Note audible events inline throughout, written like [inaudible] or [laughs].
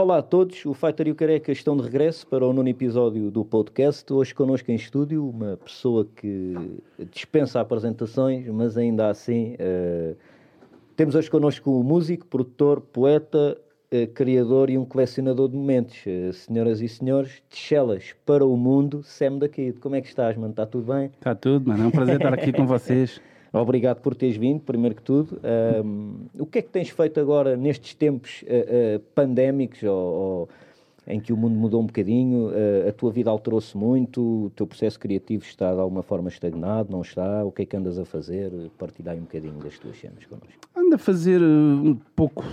Olá a todos, o Fighter e o Careca estão de regresso para o nono episódio do podcast. Hoje connosco em estúdio uma pessoa que dispensa apresentações, mas ainda assim uh, temos hoje connosco um músico, produtor, poeta, uh, criador e um colecionador de momentos. Uh, senhoras e senhores, Tchelas para o mundo, Sam da Kid. Como é que estás, mano? Está tudo bem? Está tudo, mano. É um prazer estar aqui com [laughs] vocês. Obrigado por teres vindo, primeiro que tudo. Um, o que é que tens feito agora nestes tempos uh, uh, pandémicos ou, ou, em que o mundo mudou um bocadinho? Uh, a tua vida alterou-se muito? O teu processo criativo está de alguma forma estagnado? Não está? O que é que andas a fazer? Partilhar um bocadinho das tuas cenas connosco. Ando a fazer um pouco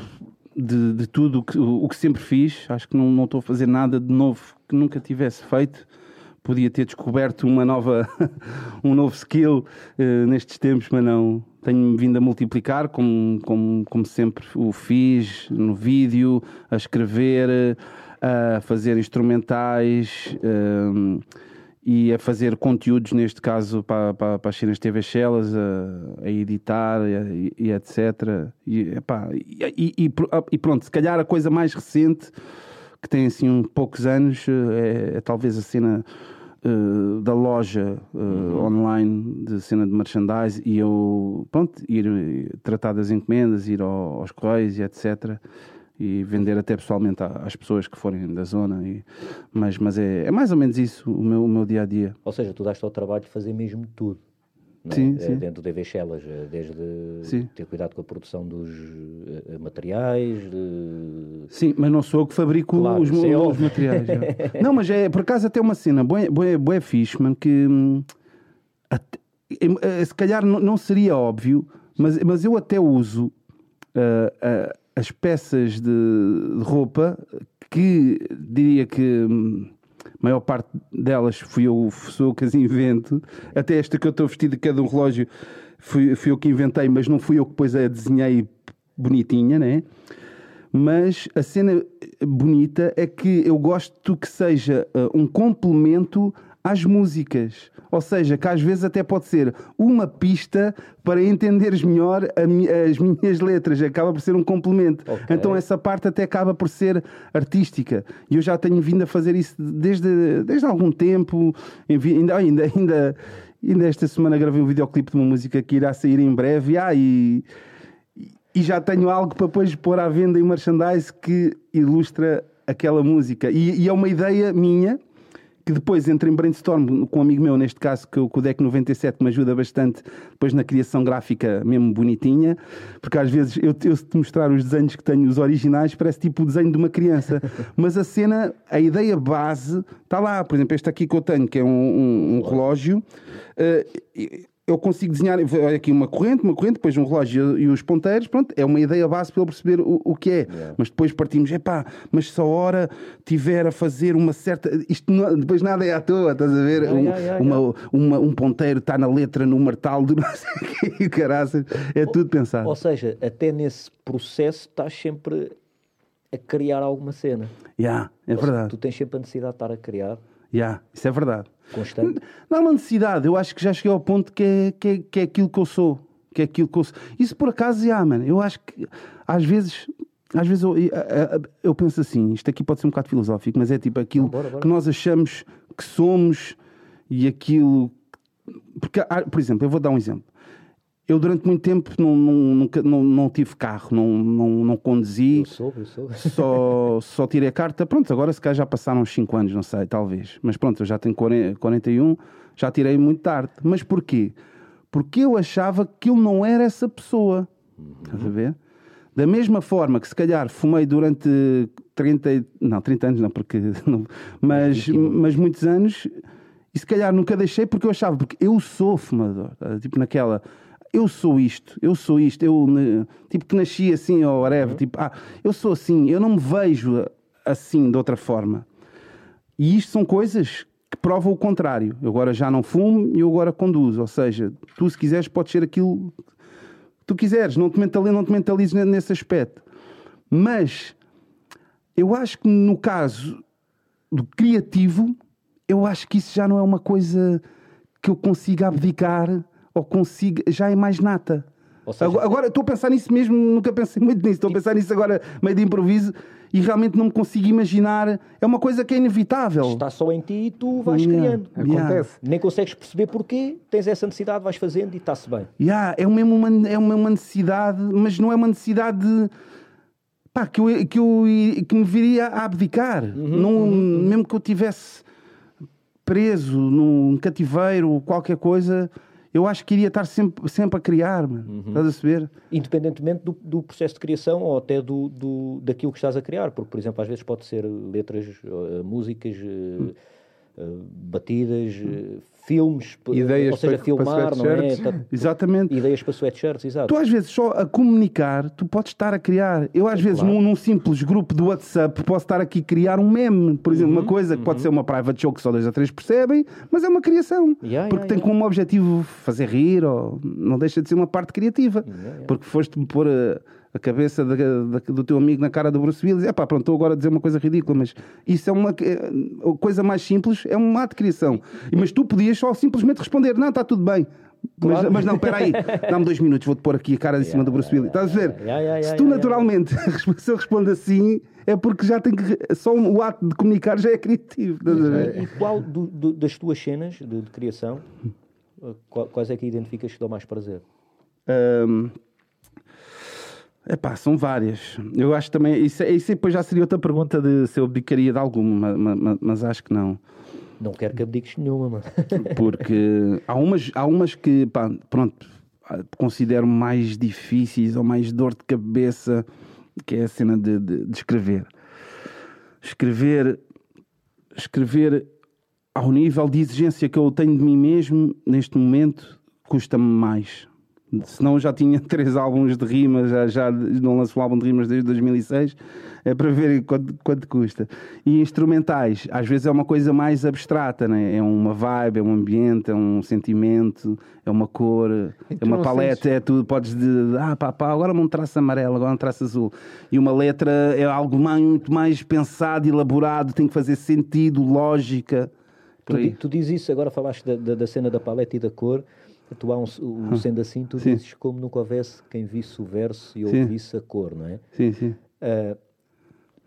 de, de tudo o que, o que, sempre fiz. Acho que não, não estou a fazer nada de novo que nunca tivesse feito podia ter descoberto uma nova, [laughs] um novo skill uh, nestes tempos, mas não. Tenho vindo a multiplicar, como, como, como sempre o fiz, no vídeo, a escrever, a fazer instrumentais uh, e a fazer conteúdos, neste caso, para, para, para as cenas TV Shellas, a, a editar e, e, etc. E, epá, e, e, e pronto, se calhar a coisa mais recente que tem assim um poucos anos eh, é, é talvez a cena uh, da loja uh, uhum. online de cena de merchandise e eu, pronto, ir eh, tratar das encomendas, ir ao, aos correios e etc. E vender até pessoalmente às pessoas que forem da zona. E, mas mas é, é mais ou menos isso o meu, o meu dia a dia. Ou seja, tu daste ao trabalho de fazer mesmo tudo. É? Sim, é, sim. Dentro do DV Shellas, desde sim. ter cuidado com a produção dos materiais. De... Sim, mas não sou eu que fabrico claro, os, é os [laughs] materiais. não, mas é por acaso até uma cena boa, boa, boa fixe, mano, que hum, até, eh, se calhar não, não, seria óbvio, mas, mas eu até uso uh, uh, as peças de, de, roupa que diria que. Maior parte delas fui eu, sou eu que as invento. Até esta que eu estou vestido, que é um relógio, fui, fui eu que inventei, mas não fui eu que depois a desenhei bonitinha, né? Mas a cena bonita é que eu gosto que seja uh, um complemento às músicas. Ou seja, que às vezes até pode ser uma pista para entenderes melhor as minhas letras. Acaba por ser um complemento. Okay. Então essa parte até acaba por ser artística. E eu já tenho vindo a fazer isso desde, desde algum tempo. Ainda, ainda, ainda, ainda esta semana gravei um videoclipe de uma música que irá sair em breve. Ah, e, e já tenho algo para depois pôr à venda em merchandise que ilustra aquela música. E, e é uma ideia minha que depois entra em brainstorm com um amigo meu, neste caso, que o Codec 97 me ajuda bastante depois na criação gráfica mesmo bonitinha, porque às vezes eu, eu se te mostrar os desenhos que tenho, os originais, parece tipo o desenho de uma criança, [laughs] mas a cena, a ideia base está lá, por exemplo, este aqui que eu tenho, que é um, um, um relógio. Uh, eu consigo desenhar olha aqui uma corrente, uma corrente, depois um relógio e os ponteiros, pronto, é uma ideia base para ele perceber o, o que é. Yeah. Mas depois partimos, é pá, mas se a hora tiver a fazer uma certa. Isto não, depois nada é à toa, estás a ver? Yeah, um, yeah, uma, uma, um ponteiro está na letra no martal do [laughs] não sei o que, caraças, é ou, tudo pensado. Ou seja, até nesse processo estás sempre a criar alguma cena. Yeah, é ou verdade. Seja, tu tens sempre a necessidade de estar a criar. Yeah, isso é verdade. Constante. Não há uma necessidade, eu acho que já cheguei ao ponto que é, que é, que é aquilo que eu sou. Que é aquilo que eu sou. Isso por acaso, já, mano. Eu acho que às vezes às vezes eu, eu, penso assim, isto aqui pode ser um bocado filosófico, mas é tipo aquilo bora, bora. que nós achamos que somos e aquilo. Porque, por exemplo, eu vou dar um exemplo. Eu durante muito tempo não, não, nunca, não, não tive carro, não, não, não conduzi. Eu soube, eu soube. [laughs] Só, só tirei a carta. Pronto, agora se calhar já passaram uns 5 anos, não sei, talvez. Mas pronto, eu já tenho 40, 41, já tirei muito tarde. Mas porquê? Porque eu achava que eu não era essa pessoa. Uhum. Estás a ver? Da mesma forma que se calhar fumei durante 30, não, 30 anos não, porque [laughs] não, mas, mas muitos anos e se calhar nunca deixei porque eu achava, porque eu sou fumador, tipo naquela eu sou isto, eu sou isto, eu tipo que nasci assim ou whatever, uhum. tipo, ah, eu sou assim, eu não me vejo assim de outra forma. E isto são coisas que provam o contrário. Eu agora já não fumo e eu agora conduzo. Ou seja, tu se quiseres podes ser aquilo que tu quiseres, não te mentalizes, não te mentalizes nesse aspecto. Mas eu acho que no caso do criativo, eu acho que isso já não é uma coisa que eu consiga abdicar ou consiga, já é mais nata. Seja... Agora, agora estou a pensar nisso mesmo, nunca pensei muito nisso. Estou a pensar nisso agora meio de improviso e realmente não me consigo imaginar. É uma coisa que é inevitável. Está só em ti e tu vais yeah. criando. Yeah. Acontece. Nem consegues perceber porquê, tens essa necessidade, vais fazendo e está-se bem. Yeah. É, mesmo uma, é uma necessidade, mas não é uma necessidade. De... Pá, que, eu, que, eu, que me viria a abdicar. Uhum, não, uhum, uhum. Mesmo que eu tivesse preso num cativeiro, qualquer coisa, eu acho que iria estar sempre, sempre a criar, mano. Uhum. Estás a saber? Independentemente do, do, processo de criação ou até do, do, daquilo que estás a criar, porque, por exemplo, às vezes pode ser letras, uh, músicas, uh, uh, batidas, filmes, ideias ou seja, para, filmar, para não é? Tá, Exatamente. Ideias para sweatshirts, exato. Tu às vezes só a comunicar, tu podes estar a criar. Eu às vezes claro. num, num, simples grupo do WhatsApp posso estar aqui a criar um meme, por exemplo, uhum, uma coisa que uhum. pode ser uma private joke que só dois a três percebem, mas é uma criação. Yeah, porque yeah, tem yeah. como objetivo fazer rir ou não deixa de ser uma parte criativa. Porque foste-me pôr a a cabeça da, da, do teu amigo na cara do Bruce Willis. É pá, pronto, estou agora a dizer uma coisa ridícula, mas isso é uma a coisa mais simples, é um ato de criação. Mas tu podias só simplesmente responder: não, está tudo bem. Claro. Mas, mas, não, espera aí, dá-me dois minutos, vou-te pôr aqui a cara em cima do Bruce Willis. Estás a ver? Se tu naturalmente, [laughs] se eu respondo assim, é porque já tem que. Só o ato de comunicar já é criativo. E, e qual do, do, das tuas cenas de, de criação, quais é que identificas que dão mais prazer? Um, Epá, são várias. Eu acho também. Isso, isso depois já seria outra pergunta de se eu abdicaria de alguma, mas, mas, mas acho que não. Não quero que abdiques nenhuma, mano. [laughs] Porque há umas, há umas que, pá, pronto, considero mais difíceis ou mais dor de cabeça, que é a cena de, de, de escrever. Escrever. Escrever ao nível de exigência que eu tenho de mim mesmo, neste momento, custa-me mais senão já tinha [laughs] três álbuns de rimas, já, já não lanço um álbum de rimas desde 2006, é para ver quanto, quanto custa. E instrumentais, às vezes é uma coisa mais abstrata, né? é uma vibe, é um ambiente, é um sentimento, é uma cor, é uma paleta, sentes... é tudo, podes de, ah pá, pá, agora um traço amarelo, agora um traço azul. E uma letra é algo muito mais pensado, elaborado, tem que fazer sentido, lógica. Tu, tu dizes isso, agora falaste da, da, da cena da paleta e da cor, Há um, um ah, sendo assim, tu sim. dizes como nunca houvesse quem visse o verso e ouvisse sim. a cor, não é? Sim, sim. Uh,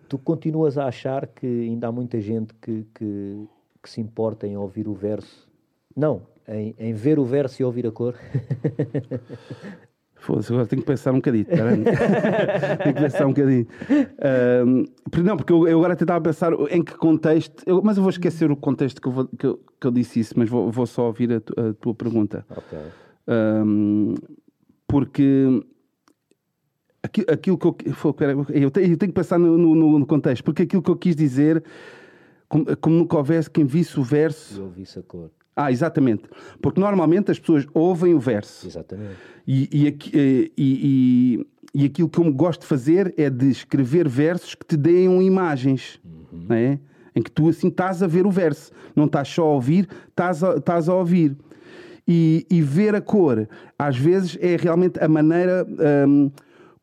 tu continuas a achar que ainda há muita gente que, que, que se importa em ouvir o verso? Não, em, em ver o verso e ouvir a cor? [laughs] Foda-se, agora tenho que pensar um bocadinho. [laughs] tenho que pensar um bocadinho. Uh, não, porque eu, eu agora tentava pensar em que contexto. Eu, mas eu vou esquecer o contexto que eu, vou, que eu, que eu disse isso, mas vou, vou só ouvir a, tu, a, tua pergunta. Ok. Um, porque aquilo, aquilo que eu. Eu tenho, eu tenho que pensar no, no, no, contexto, porque aquilo que eu quis dizer, como, como nunca houvesse quem visse o verso. E ouvisse a cor. Ah, exatamente. Porque normalmente as pessoas ouvem o verso. Exatamente. E, e, e, e, e aquilo que eu gosto de fazer é de escrever versos que te deem imagens. Uhum. Não é? Em que tu assim estás a ver o verso. Não estás só a ouvir, estás a, estás a ouvir. E, e ver a cor, às vezes, é realmente a maneira. Hum,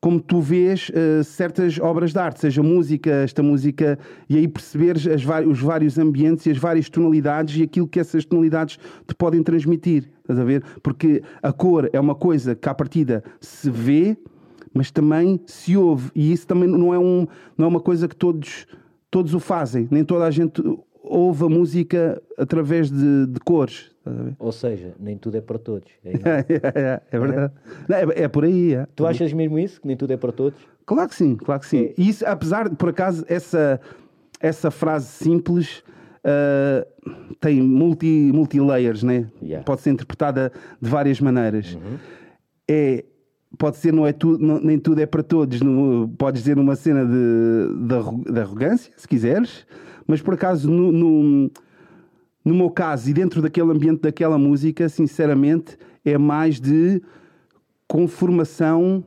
como tu vês uh, certas obras de arte, seja música, esta música, e aí perceberes os vários ambientes e as várias tonalidades e aquilo que essas tonalidades te podem transmitir. Estás a ver? Porque a cor é uma coisa que à partida se vê, mas também se ouve. E isso também não é, um, não é uma coisa que todos, todos o fazem. Nem toda a gente ouve a música através de, de cores. Ou seja, nem tudo é para todos. É, [laughs] é, é verdade. É? é, por aí. É. Tu achas mesmo isso? Que nem tudo é para todos? Claro que sim, claro que sim. E isso, apesar de, por acaso, essa, essa frase simples uh, tem multi, multi-layers, né? Yeah. Pode ser interpretada de várias maneiras. Uhum. É pode ser não é tudo, não, nem tudo é para todos. No, podes dizer numa cena de, de, de, arrogância, se quiseres, mas por acaso no, no, no meu caso, e dentro daquele ambiente daquela música, sinceramente, é mais de conformação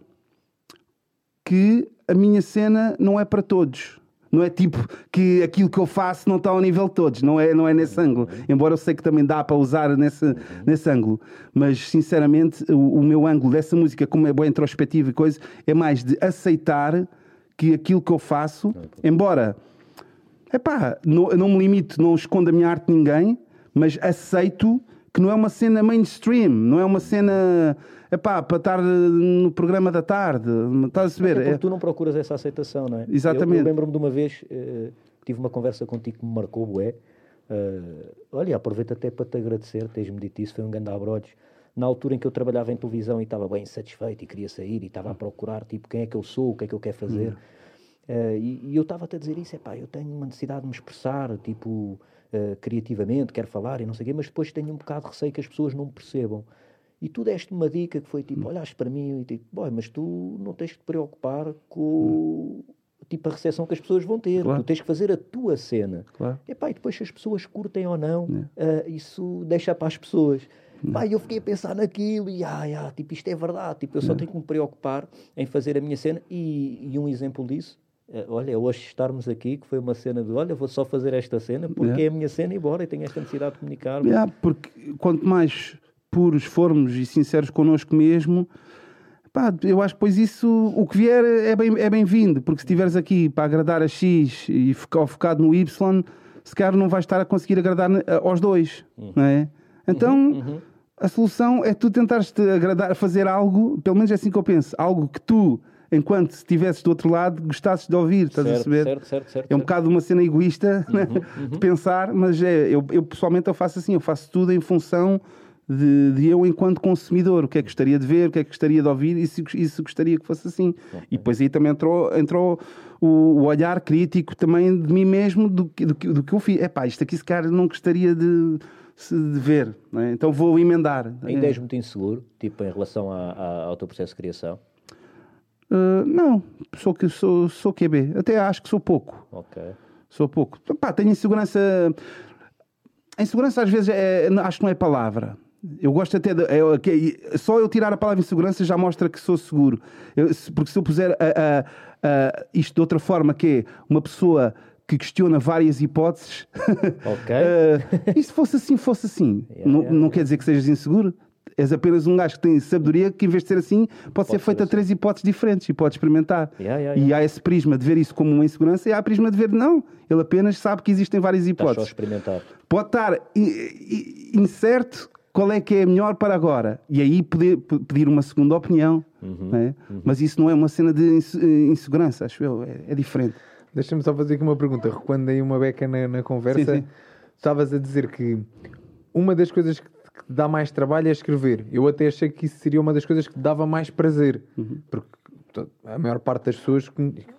que a minha cena não é para todos. Não é tipo que aquilo que eu faço não está ao nível de todos, não é, não é nesse ângulo. Embora eu sei que também dá para usar nesse, nesse ângulo. Mas, sinceramente, o, o meu ângulo dessa música, como é boa introspectiva e coisa, é mais de aceitar que aquilo que eu faço, embora Epá, não, eu não me limito, não escondo a minha arte de ninguém, mas aceito que não é uma cena mainstream, não é uma cena epá, para estar no programa da tarde. Estás a ver? É porque tu não procuras essa aceitação, não é? Exatamente. Eu, eu lembro-me de uma vez, uh, tive uma conversa contigo que me marcou, bué. Uh, olha, aproveito até para te agradecer, tens-me dito isso, foi um grande abrodes. Na altura em que eu trabalhava em televisão e estava bem satisfeito e queria sair e estava a procurar, tipo, quem é que eu sou, o que é que eu quero fazer. Uh, e, e, eu estava-te a dizer isso, é pá, eu tenho uma necessidade de me expressar, tipo, uh, criativamente, quero falar e não sei o quê, mas depois tenho um bocado de receio que as pessoas não me percebam. E tu deste uma dica que foi tipo, hum. olhaste para mim e tipo, boy, mas tu não tens que te preocupar com hum. tipo a recepção que as pessoas vão ter. Claro. Tu tens que fazer a tua cena. Claro. E pá, e depois se as pessoas curtem ou não, uh, isso deixa para as pessoas. Pá, eu fiquei a pensar naquilo e ah, ah, tipo, isto é verdade. Tipo, eu só tenho que me preocupar em fazer a minha cena. E, e um exemplo disso olha, hoje estarmos aqui, que foi uma cena de, olha, vou só fazer esta cena porque yeah. é a minha cena e bora, e tenho esta necessidade de comunicar. Yeah, porque quanto mais puros formos e sinceros connosco mesmo, pá, eu acho que depois isso, o que vier é bem-vindo, é bem porque se estiveres aqui para agradar a X e ficar focado no Y, se calhar não vais estar a conseguir agradar aos dois, uhum. não é? Então, uhum, uhum. a solução é tu tentares-te agradar, fazer algo, pelo menos é assim que eu penso, algo que tu enquanto se estivesses do outro lado, gostasses de ouvir, estás certo, a saber? Certo, certo, certo, é um bocado uma cena egoísta uhum, né? uhum. de pensar, mas é, eu, eu pessoalmente eu faço assim, eu faço tudo em função de, de, eu enquanto consumidor, o que é que gostaria de ver, o que é que gostaria de ouvir e se, e se gostaria que fosse assim. Okay. E depois aí também entrou, entrou o, o, olhar crítico também de mim mesmo do, do, do, que eu fiz. É pá, isto aqui se calhar não gostaria de, de ver, é? então vou emendar. Ainda és muito inseguro, tipo em relação a, a, ao teu processo de criação? Uh, não, sou, sou, sou QB. Até acho que sou pouco. Ok. Sou pouco. Pá, tenho insegurança. A insegurança às vezes é, acho que não é palavra. Eu gosto até de. É, só eu tirar a palavra insegurança já mostra que sou seguro. Eu, porque se eu puser a, a, a, isto de outra forma, que é uma pessoa que questiona várias hipóteses. Ok. uh, [laughs] e se fosse assim, fosse assim. Yeah, não, yeah, não yeah. quer dizer que sejas inseguro és apenas um gajo que tem sabedoria que, em vez de ser assim, pode, pode ser feita assim. três hipóteses diferentes e pode experimentar. Yeah, yeah, yeah. E há esse prisma de ver isso como uma insegurança e há a prisma de ver, não, ele apenas sabe que existem várias hipóteses. só experimentar. Pode estar incerto qual é que é melhor para agora. E aí poder pedir uma segunda opinião. Uhum, é? uhum. Mas isso não é uma cena de insegurança, acho eu. É, é diferente. Deixa-me só fazer aqui uma pergunta. Recuando aí uma beca na, na conversa, sim, sim. estavas a dizer que uma das coisas que dá mais trabalho é escrever. Eu até achei que isso seria uma das coisas que dava mais prazer. Uhum. Porque a maior parte das pessoas,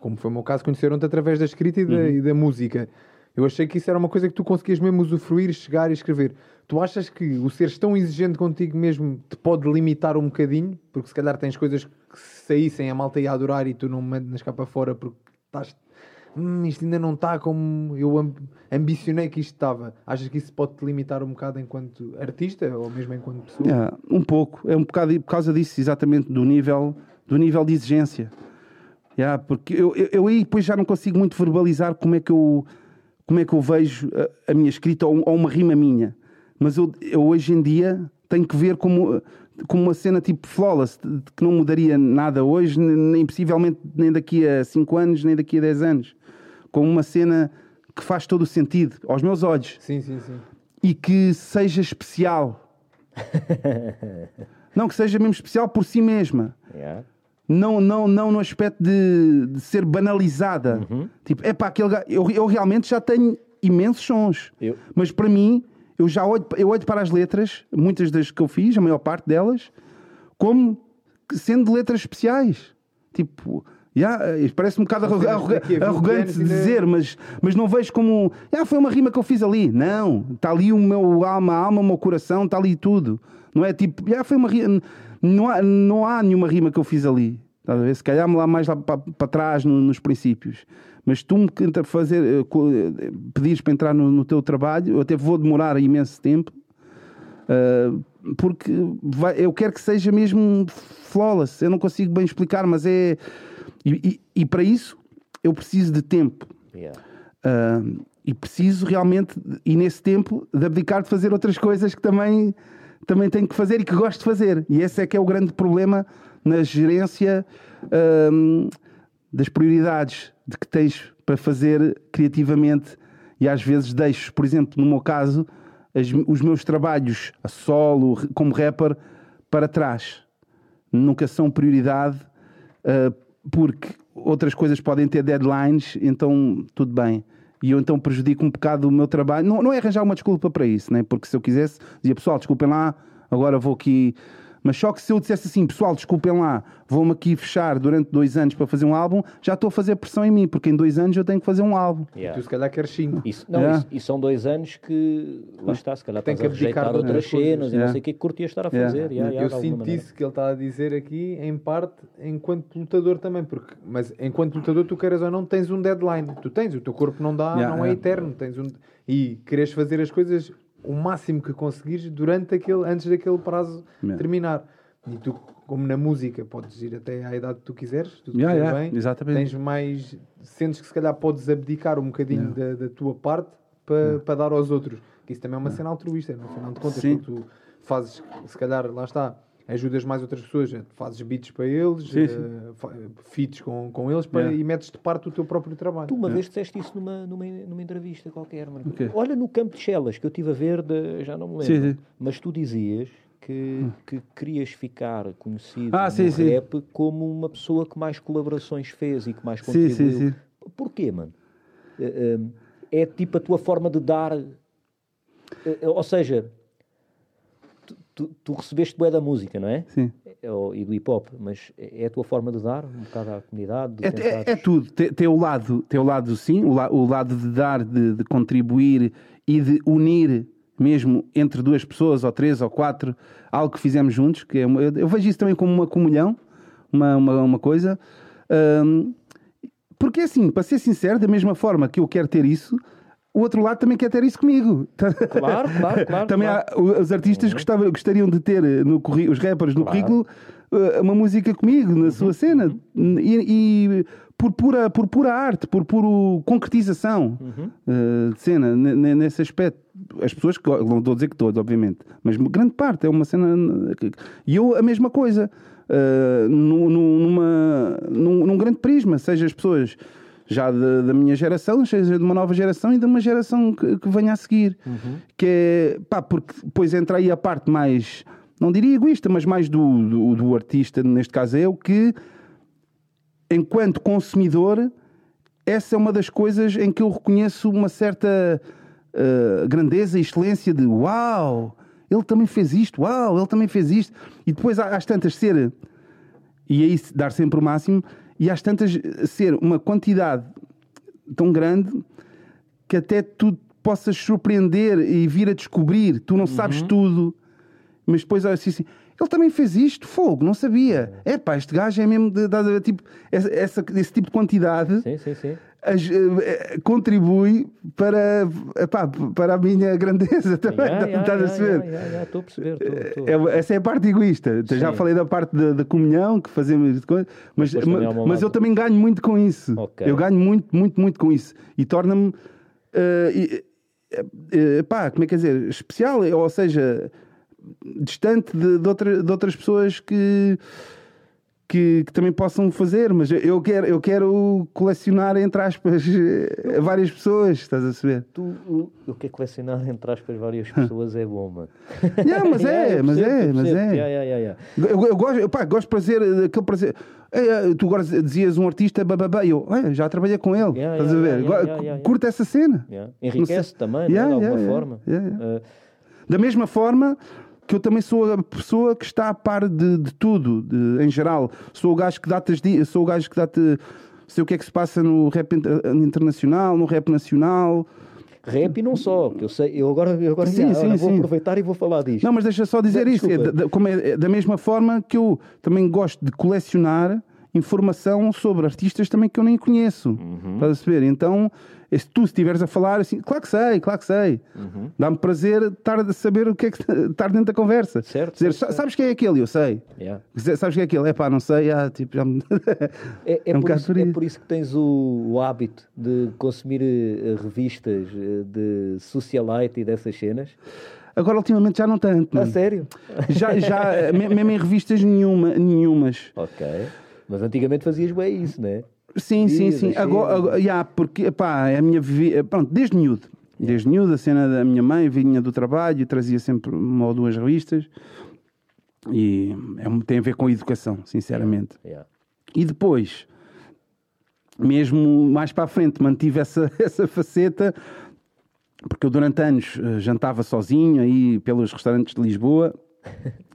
como foi o meu caso, conheceram-te através da escrita e da, uhum. e da, música. Eu achei que isso era uma coisa que tu conseguias mesmo usufruir, chegar e escrever. Tu achas que o seres tão exigente contigo mesmo te pode limitar um bocadinho? Porque se calhar tens coisas que saíssem a malta ia adorar e tu não mandas cá para fora porque estás hum, isto ainda não está como eu ambicionei que isto estava. Achas que isso pode te limitar um bocado enquanto artista ou mesmo enquanto pessoa? É, um pouco. É um bocado por causa disso, exatamente, do nível, do nível de exigência. Yeah, porque eu, eu, eu aí depois já não consigo muito verbalizar como é que eu, como é que eu vejo a, a minha escrita ou, ou, uma rima minha. Mas eu, eu hoje em dia tenho que ver como, como uma cena tipo flawless, que não mudaria nada hoje, nem possivelmente nem daqui a 5 anos, nem daqui a 10 anos com uma cena que faz todo o sentido aos meus olhos. Sim, sim, sim. E que seja especial. [laughs] não, que seja mesmo especial por si mesma. Yeah. Não, não, não no aspecto de, de ser banalizada. Uhum. Tipo, é para aquele eu, eu realmente já tenho imensos sons. Eu... Mas para mim, eu já olho, eu olho para as letras, muitas das que eu fiz, a maior parte delas, como sendo letras especiais. Tipo, Yeah, parece um bocado arrogante dizer, mas, mas não vejo como. Yeah, foi uma rima que eu fiz ali. Não, está ali o meu alma, alma, o meu coração, está ali tudo. Não é tipo, yeah, foi uma rima. Não há, não há nenhuma rima que eu fiz ali. Se calhar me lá mais lá para, para trás no, nos princípios. Mas tu me fazer, eh, eh, pedires para entrar no, no, teu trabalho, eu até vou demorar imenso tempo, uh, porque vai, eu quero que seja mesmo flawless. Eu não consigo bem explicar, mas é e, e, e para isso eu preciso de tempo. Yeah. Uh, e preciso realmente, e nesse tempo, de abdicar de fazer outras coisas que também, também tenho que fazer e que gosto de fazer. E esse é que é o grande problema na gerência uh, das prioridades de que tens para fazer criativamente. E às vezes deixo, por exemplo, no meu caso, as, os meus trabalhos a solo, como rapper, para trás. Nunca são prioridade, uh, porque outras coisas podem ter deadlines, então tudo bem. E eu então prejudico um bocado o meu trabalho. Não, não é arranjar uma desculpa para isso, né? porque se eu quisesse, dizia pessoal, desculpem lá, agora vou aqui mas só que se eu dissesse assim, pessoal, desculpem lá, vou-me aqui fechar durante dois anos para fazer um álbum, já estou a fazer pressão em mim, porque em dois anos eu tenho que fazer um álbum. Yeah. E tu se calhar queres cinco. Isso, não, yeah. isso, e são dois anos que, lá está, se calhar Tem que a rejeitar outras cenas e não sei o que é que curtias estar a fazer. eu sinto isso que ele está a dizer aqui, em parte, enquanto lutador também, porque, mas enquanto lutador tu queres ou não, tens um deadline. Tu tens, o teu corpo não dá, não é eterno. Tens um, e queres fazer as coisas o máximo que conseguires durante aquele, antes daquele prazo yeah. terminar. E tu, como na música, podes ir até à idade que tu quiseres, tu yeah, yeah, bem, exatamente. tens mais. Sentes que se calhar podes abdicar um bocadinho da, da, tua parte para, para dar aos outros. Que isso também é uma cena altruísta, no final de contas, Sim. tu fazes, se calhar, lá está, ajudas mais outras pessoas, fazes beats para eles, sim, sim. Uh, feats com, com eles para, yeah. e metes de parte o teu próprio trabalho. Tu uma yeah. vez disseste isso numa, numa, numa entrevista qualquer, mano. Okay. Olha no campo de Chelas que eu estive a ver, de, já não me lembro, sim, mas tu dizias que, hum. que querias ficar conhecido ah, no rap como uma pessoa que mais colaborações fez e que mais contribuiu. Sim, sim, sim. Porquê, mano? Eh, eh, é tipo a tua forma de dar. Ou seja, tu, tu recebeste bué da música, não é? Sim. É, e do hip hop, mas é a tua forma de dar um bocado à comunidade? É, é, é, tudo. Tem, tem, o lado, tem o lado sim, o, la, o lado de dar, de, de, contribuir e de unir mesmo entre duas pessoas, ou três, ou quatro, algo que fizemos juntos. Que é, eu, eu vejo isso também como uma comunhão, uma, uma, uma coisa. Um, porque assim, para ser sincero, da mesma forma que eu quero ter isso, o outro lado também quer ter isso comigo. Claro, claro, claro. [laughs] também claro. há os artistas uhum. gostavam, gostariam de ter no os rappers no claro. currículo eh, uma música comigo na uhum. sua cena uhum. e, e, por pura por pura arte, por pura concretização uhum. uh, de cena nesse aspecto. As pessoas que não estou a dizer que todos, obviamente, mas grande parte é uma cena e eu a mesma coisa. Uh, numa, num, num grande prisma, seja as pessoas já de, da minha geração, seja de uma nova geração e de uma geração que, que venha a seguir. Uhum. Que é, pá, porque depois entra aí a parte mais, não diria egoísta, mas mais do, do, do artista, neste caso eu, que enquanto consumidor, essa é uma das coisas em que eu reconheço uma certa uh, grandeza e excelência de uau, ele também fez isto, uau, ele também fez isto. E depois às tantas ser, e aí dar sempre o máximo, e às tantas ser uma quantidade tão grande que até tu possas surpreender e vir a descobrir, tu não sabes uhum. tudo, mas depois assim, assim, ele também fez isto, fogo, não sabia. É pá, este gajo é mesmo de, de, de, tipo, essa, esse tipo de quantidade. Sim, sim, sim contribui para, epá, para a minha grandeza [laughs] também. Yeah, yeah, estás yeah, a perceber? Estou a perceber. Tô, tô. É, essa é a parte egoísta. Sim. Já falei da parte da, da comunhão que fazemos, mas, mas, mas, mas eu também ganho muito com isso. Okay. Eu ganho muito, muito, muito com isso. E torna-me. Uh, uh, pá, como é que é dizer? Especial, ou seja, distante de, de, outra, de outras pessoas que que, que, também possam fazer, mas eu quero, eu quero colecionar, entre aspas, várias pessoas, estás a saber? Tu, o, que é colecionar, [laughs] entre aspas, várias pessoas é bom, mano. [laughs] Yeah, mas [laughs] é, mas é, mas é. Yeah, yeah, yeah, eu, eu, gosto, pá, gosto de prazer, aquele prazer. tu agora dizias um artista, bababá, eu já trabalhei com ele, estás a ver? Curta essa cena. Enriquece também, né, de alguma forma. Uh, da mesma forma que eu também sou a pessoa que está a par de, de tudo, de, em geral. Sou o gajo que dá-te sou o gajo que dá-te sei o que é que se passa no rap internacional, no rap nacional. Rap e não só, que eu sei, eu agora, eu agora, sim, sim, vou sim. aproveitar e vou falar disto. Não, mas deixa só dizer isso, é, da, como é, é, da mesma forma que eu também gosto de colecionar informação sobre artistas também que eu nem conheço. Uhum. Estás a saber? Então se tu estiveres a falar assim, claro que sei, claro que sei. Uhum. Dá-me prazer estar a saber o que é que estar dentro da conversa. Certo. Dizer, certo, sabes quem é aquele? Eu sei. Yeah. Sabes quem é aquele? É pá, não sei. Ah, tipo, já me... [laughs] é, é, é, um por isso, é, por isso, que tens o, o hábito de consumir uh, revistas uh, de socialite e dessas cenas. Agora, ultimamente, já não tanto. A sério? Já, já [laughs] mesmo em revistas nenhuma, nenhumas. Ok. Mas antigamente fazias bem isso, não é? Sim, sim, sim. Agora, agora yeah, porque pá, é a minha vida. Pronto, desde miúdo. Desde miúdo, a cena da minha mãe vinha do trabalho, trazia sempre uma ou duas revistas. E é, tem a ver com a educação, sinceramente. Yeah. E depois, mesmo mais para a frente, mantive essa, [laughs] essa faceta, porque eu durante anos eh, jantava sozinho aí pelos restaurantes de Lisboa. [laughs]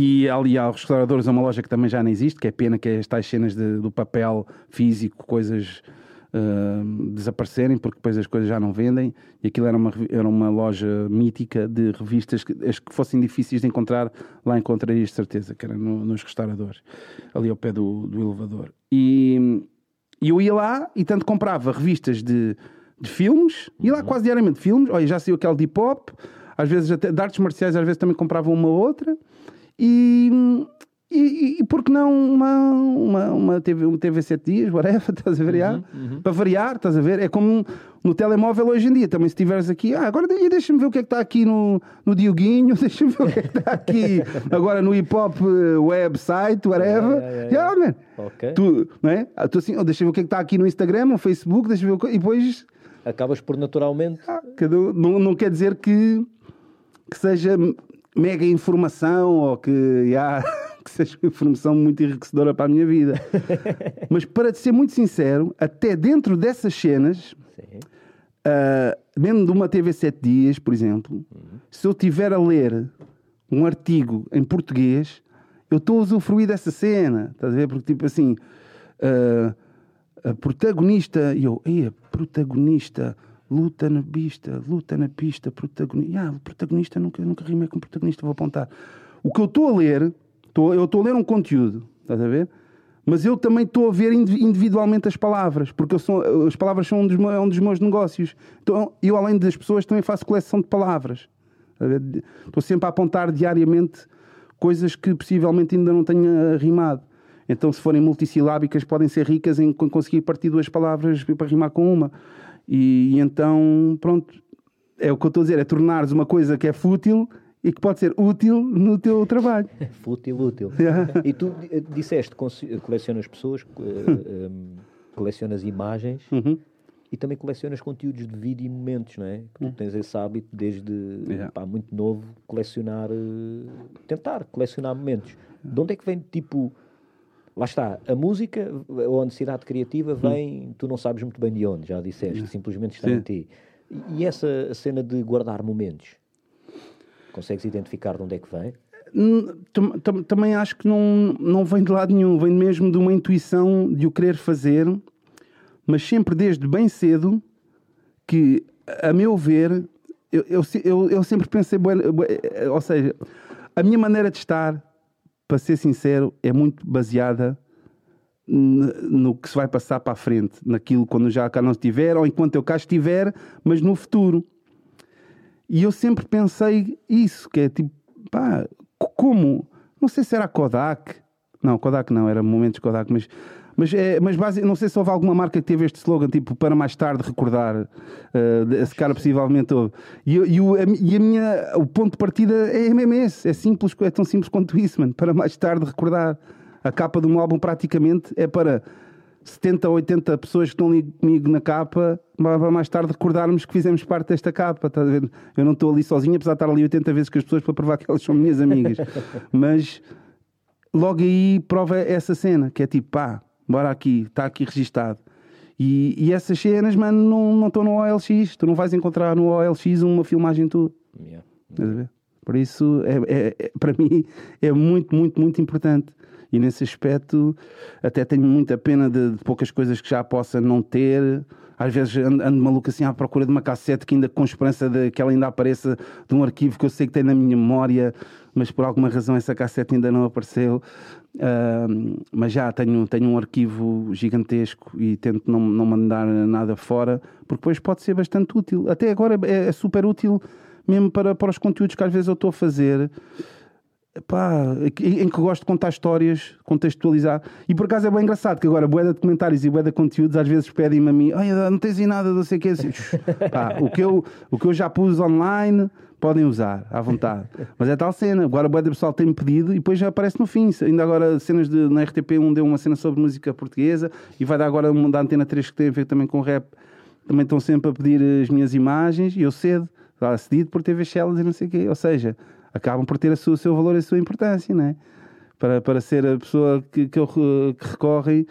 E ali há restauradores, uma loja que também já não existe, que é pena que é estas cenas de, do papel físico, coisas uh, desaparecerem, porque depois as coisas já não vendem. E aquilo era uma, era uma loja mítica de revistas que, as que fossem difíceis de encontrar, lá encontrei de certeza, que era no, nos restauradores, ali ao pé do, do elevador. E, e eu ia lá e tanto comprava revistas de, de filmes, ia lá uhum. quase diariamente filmes, olha, já saiu aquele de hip hop, às vezes até de artes marciais, às vezes também comprava uma ou outra. E, e, e por que não uma, uma, uma, TV, uma TV 7 dias, whatever, [laughs] estás a variar? Uhum, uhum. Para variar, estás a ver? É como no telemóvel hoje em dia, também se estiveres aqui, ah, agora deixa-me ver o que é que está aqui no, no Dioguinho, [laughs] deixa-me ver o que é que está aqui agora no hip hop eh, website, whatever. Yeah, yeah, yeah. yeah okay. tu, não é? Ah, tu assim, oh, deixa-me ver o que é que está aqui no Instagram, no Facebook, deixa-me ver o que... e depois. Acabas por naturalmente. Ah, não, não quer dizer que, que seja mega informação ou que, yeah, [laughs] que seja uma informação muito enriquecedora para a minha vida. [laughs] Mas para te ser muito sincero, até dentro dessas cenas, uh, mesmo de uma TV 7 dias, por exemplo, uhum. se eu tiver a ler um artigo em português, eu estou a usufruir dessa cena, estás a ver? Porque tipo assim, uh, a protagonista, e eu, ei, protagonista luta na pista, luta na pista, protagonista. Ah, protagonista nunca, nunca rimei com protagonista, vou apontar. O que eu estou a ler, estou, eu estou a ler um conteúdo, estás a ver? Mas eu também estou a ver individualmente as palavras, porque sou, as palavras são um dos, meus, um dos meus negócios. Então, eu, além das pessoas, também faço coleção de palavras. Estou sempre a apontar diariamente coisas que possivelmente ainda não tenha rimado. Então, se forem multissilábicas, podem ser ricas em conseguir partir duas palavras para rimar com uma. E, e então, pronto, é o que eu estou a dizer, é tornares uma coisa que é fútil e que pode ser útil no teu trabalho. [laughs] fútil, útil. [laughs] E tu disseste, colecionas pessoas, eh, [laughs] colecionas imagens uhum. e também colecionas conteúdos de vídeo e momentos, não é? Que tu uhum. tens esse hábito desde yeah. pá, muito novo, colecionar, eh, tentar colecionar momentos. De onde é que vem, tipo, lá está, a música ou a necessidade criativa hum. vem, tu não sabes muito bem de onde, já disseste, simplesmente está Sim. em ti. E essa cena de guardar momentos, consegues identificar de onde é que vem? Hum, também acho que não, não vem de lado nenhum, vem mesmo de uma intuição de o querer fazer, mas sempre desde bem cedo que, a meu ver, eu, eu, eu, eu sempre pensei, ou seja, a minha maneira de estar para ser sincero, é muito baseada no que se vai passar para a frente, naquilo quando já cá não estiver, ou enquanto eu cá estiver, mas no futuro. E eu sempre pensei isso, que é tipo, pá, como? Não sei se era Kodak. Não, Kodak não, era momentos Kodak, mas mas, é, mas base, não sei se houve alguma marca que teve este slogan, tipo, para mais tarde recordar. Uh, esse cara possivelmente houve. E, e, o, a, e a minha, o ponto de partida é esse. É simples, é tão simples quanto isso, mano. Para mais tarde recordar. A capa de um álbum praticamente é para 70 ou 80 pessoas que estão ali comigo na capa, para mais tarde recordarmos que fizemos parte desta capa. Tá a ver? Eu não estou ali sozinho, apesar de estar ali 80 vezes com as pessoas para provar que elas são minhas amigas. [laughs] Mas logo aí prova essa cena, que é tipo, pá, bora aqui, está aqui registado. E, e, essas cenas, mano, não, não estão no OLX. Tu não vais encontrar no OLX uma filmagem tua. Yeah. Por isso, é, é, é, para [laughs] mim, é muito, muito, muito importante. E nesse aspecto, até tenho muita pena de, de poucas coisas que já possa não ter. Às vezes ando, ando maluco assim à procura de uma cassete que ainda com esperança de que ela ainda apareça de um arquivo que eu sei que tem na minha memória, mas por alguma razão essa cassete ainda não apareceu. Uh, mas já tenho, tenho um arquivo gigantesco e tento não, não mandar nada fora, porque depois pode ser bastante útil. Até agora é, é super útil mesmo para, para os conteúdos que às vezes eu estou a fazer. Em que gosto de contar histórias, contextualizar. E por acaso é bem engraçado que agora, boeda de comentários e boeda de conteúdos, às vezes pedem-me a mim: Olha, não tens aí nada, não sei o que. Assim, [laughs] pá, o, que eu, o que eu já pus online podem usar à vontade. Mas é tal cena. Agora Boeda Pessoal tem-me pedido e depois já aparece no fim. Ainda agora cenas de, na RTP1 deu uma cena sobre música portuguesa e vai dar agora uma da Antena 3 que tem a ver também com rap também estão sempre a pedir as minhas imagens e eu cedo, lá cedido por TV Shellas e não sei o quê. Ou seja, acabam por ter sua, o seu valor e a sua importância, não é? Para, para ser a pessoa que, que, que recorre,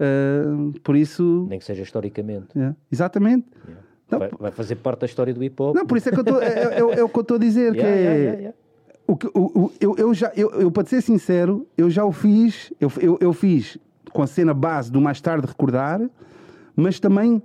uh, por isso... Nem que seja historicamente. Yeah. Exatamente. Yeah. Vai, vai, fazer parte da história do hip-hop. Não, por isso é que eu tô, é, é, é, é, o que eu estou a dizer, que é... O que, o, o, eu, eu já, eu, eu, para ser sincero, eu já o fiz, eu, eu, eu fiz com a cena base do mais tarde recordar, mas também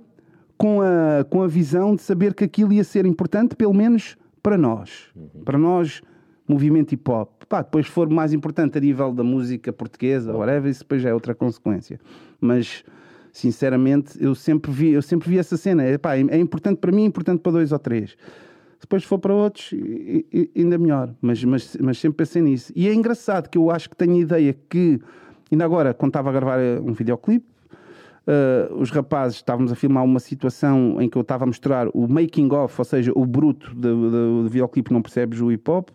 com a, com a visão de saber que aquilo ia ser importante, pelo menos para nós. Uhum. Para nós, movimento hip hop. Pá, depois for mais importante a nível da música portuguesa, whatever, isso depois já é outra consequência. Mas sinceramente, eu sempre vi, eu sempre vi essa cena. É, pá, é importante para mim, é importante para dois ou três. Depois, se for para outros, ainda melhor. Mas, mas, mas sempre pensei nisso. E é engraçado que eu acho que tenho a ideia que, ainda agora, quando estava a gravar eh, um videoclipe, uh, os rapazes estávamos a filmar uma situação em que eu estava a mostrar o making of, ou seja, o bruto do, do, do videoclipe Não Percebes o Hip Hop,